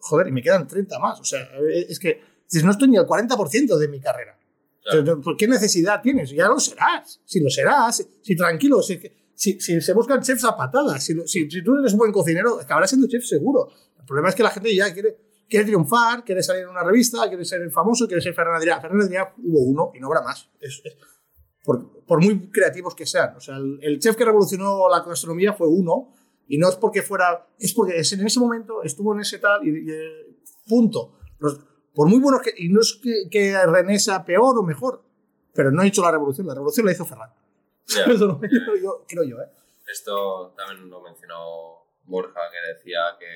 Joder, y me quedan 30 más. O sea, es que no estoy ni al 40% de mi carrera. Claro. ¿Por qué necesidad tienes? Ya lo serás. Si lo serás, si, si tranquilo, si, si, si, se buscan chefs a patadas, si, si, tú eres un buen cocinero, acabarás siendo chef seguro. El problema es que la gente ya quiere, quiere triunfar, quiere salir en una revista, quiere ser famoso, quiere ser Adrià. Ferran Adrià hubo uno y no habrá más. Es, es, por, por, muy creativos que sean. O sea, el, el, chef que revolucionó la gastronomía fue uno, y no es porque fuera, es porque en ese momento estuvo en ese tal, y, y punto. Los, por muy buenos que, y no es que, que, René sea peor o mejor, pero no ha hecho la revolución, la revolución la hizo Ferran. Yeah. Eso lo yo, creo yo, ¿eh? Esto también lo mencionó Borja, que decía que,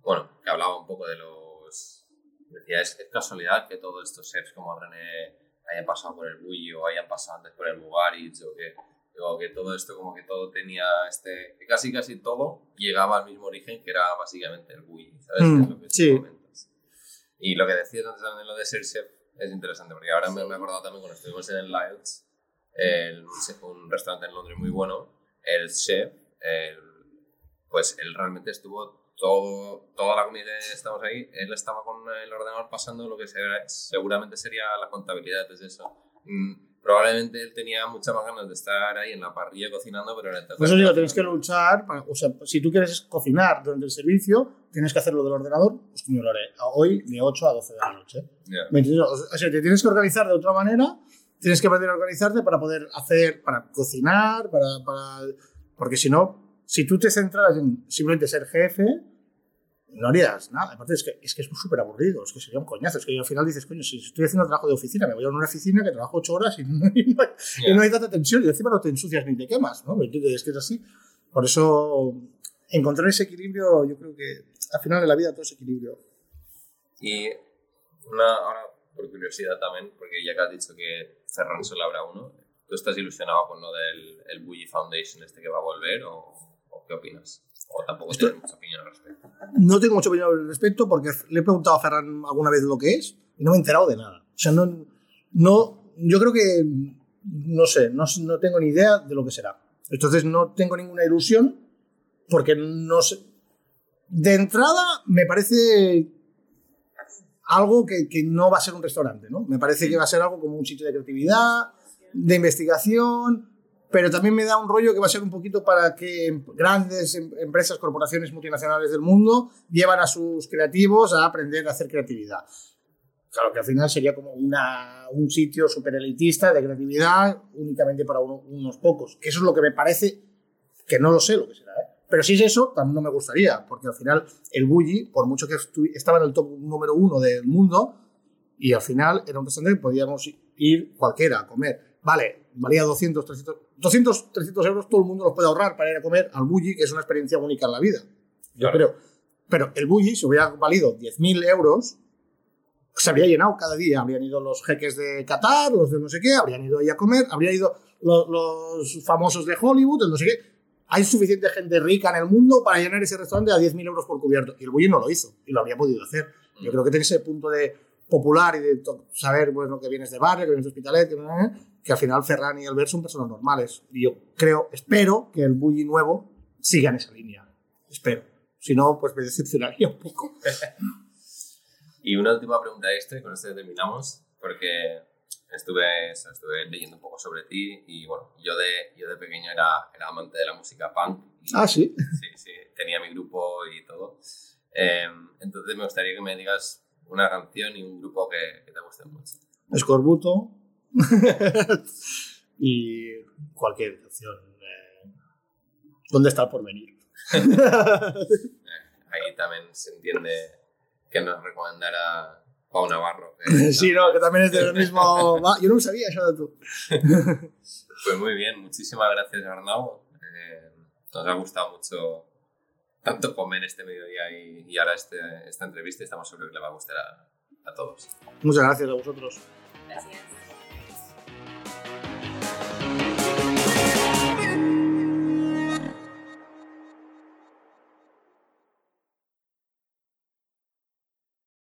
bueno, que hablaba un poco de los, decía, es, es casualidad que todos estos chefs como René hayan pasado por el Bulli o hayan pasado antes por el Mugaritz o que, o que todo esto como que todo tenía este que casi casi todo llegaba al mismo origen que era básicamente el Bulli ¿sabes? Mm, lo que sí. comentas. y lo que decías antes también lo de ser chef es interesante porque ahora me, me he acordado también cuando estuvimos en el Lyles el, un restaurante en Londres muy bueno el chef el, pues él realmente estuvo todo, toda la comida que estamos ahí, él estaba con el ordenador pasando lo que seguramente sería la contabilidad, es eso. Mm, probablemente él tenía muchas más ganas de estar ahí en la parrilla cocinando, pero era Por eso digo, tienes que luchar, para, o sea, si tú quieres cocinar durante el servicio, tienes que hacerlo del ordenador, pues como lo haré hoy de 8 a 12 de la noche. Yeah. O sea, te tienes que organizar de otra manera, tienes que aprender a organizarte para poder hacer, para cocinar, para, para porque si no, si tú te centras en simplemente ser jefe, no harías nada. Aparte, es que es que es súper aburrido, es que sería un coñazo. Es que al final dices, coño, si estoy haciendo trabajo de oficina, me voy a una oficina que trabajo ocho horas y no, y no, hay, yeah. y no hay tanta tensión y encima no te ensucias ni te quemas, ¿no? Es que es así. Por eso, encontrar ese equilibrio, yo creo que al final de la vida todo es equilibrio. Y una, ahora, por curiosidad también, porque ya que has dicho que Ferran solo habrá uno, ¿tú estás ilusionado con lo del el Bully Foundation este que va a volver o, o qué opinas? ¿O tampoco mucha opinión al respecto? No tengo mucha opinión al respecto porque le he preguntado a Ferran alguna vez lo que es y no me he enterado de nada. O sea, no, no yo creo que, no sé, no, no tengo ni idea de lo que será. Entonces no tengo ninguna ilusión porque no sé. De entrada me parece algo que, que no va a ser un restaurante, ¿no? Me parece que va a ser algo como un sitio de creatividad, de investigación, pero también me da un rollo que va a ser un poquito para que grandes em- empresas, corporaciones multinacionales del mundo llevan a sus creativos a aprender a hacer creatividad. Claro que al final sería como una, un sitio súper elitista de creatividad únicamente para uno- unos pocos. Eso es lo que me parece, que no lo sé lo que será. ¿eh? Pero si es eso, también no me gustaría, porque al final el Bulli, por mucho que estaba en el top número uno del mundo, y al final era un restaurante que podíamos ir cualquiera a comer. Vale, valía 200, 300, 200, 300 euros, todo el mundo los puede ahorrar para ir a comer al Bulli, que es una experiencia única en la vida. Yo Claro. creo. Pero el Bulli, si hubiera valido 10.000 euros, se habría llenado cada día. Habrían ido los jeques de Qatar, los de no sé qué, habrían ido ahí a comer, habría ido los, los famosos de Hollywood, el no sé qué. Hay suficiente gente rica en el mundo para llenar ese restaurante a 10.000 euros por cubierto. Y el Bulli no lo hizo, y lo habría podido hacer. Yo creo que tiene ese punto de popular y de saber bueno, que vienes de barrio, que vienes de hospitalet, que, que al final Ferran y Albert son personas normales. Y yo creo, espero que el Bulli nuevo siga en esa línea. Espero. Si no, pues me decepcionaría un poco. Y una última pregunta extra y con esto terminamos, porque estuve, eso, estuve leyendo un poco sobre ti y bueno, yo de, yo de pequeño era, era amante de la música punk. Y, Ah, sí. Sí, sí, tenía mi grupo y todo. Eh, entonces me gustaría que me digas una canción y un grupo que, que te guste mucho. Escorbuto. y cualquier canción. eh, ¿Dónde está el porvenir? Ahí también se entiende que nos recomendara Pau Navarro. que- sí, no, que también es del mismo. Va, Yo no lo sabía, eso de tú. Pues muy bien, muchísimas gracias Arnau. Eh, nos ha gustado mucho tanto comer este mediodía y, y ahora este, esta entrevista y estamos seguros que le va a gustar a, a todos. Muchas gracias a vosotros. Gracias.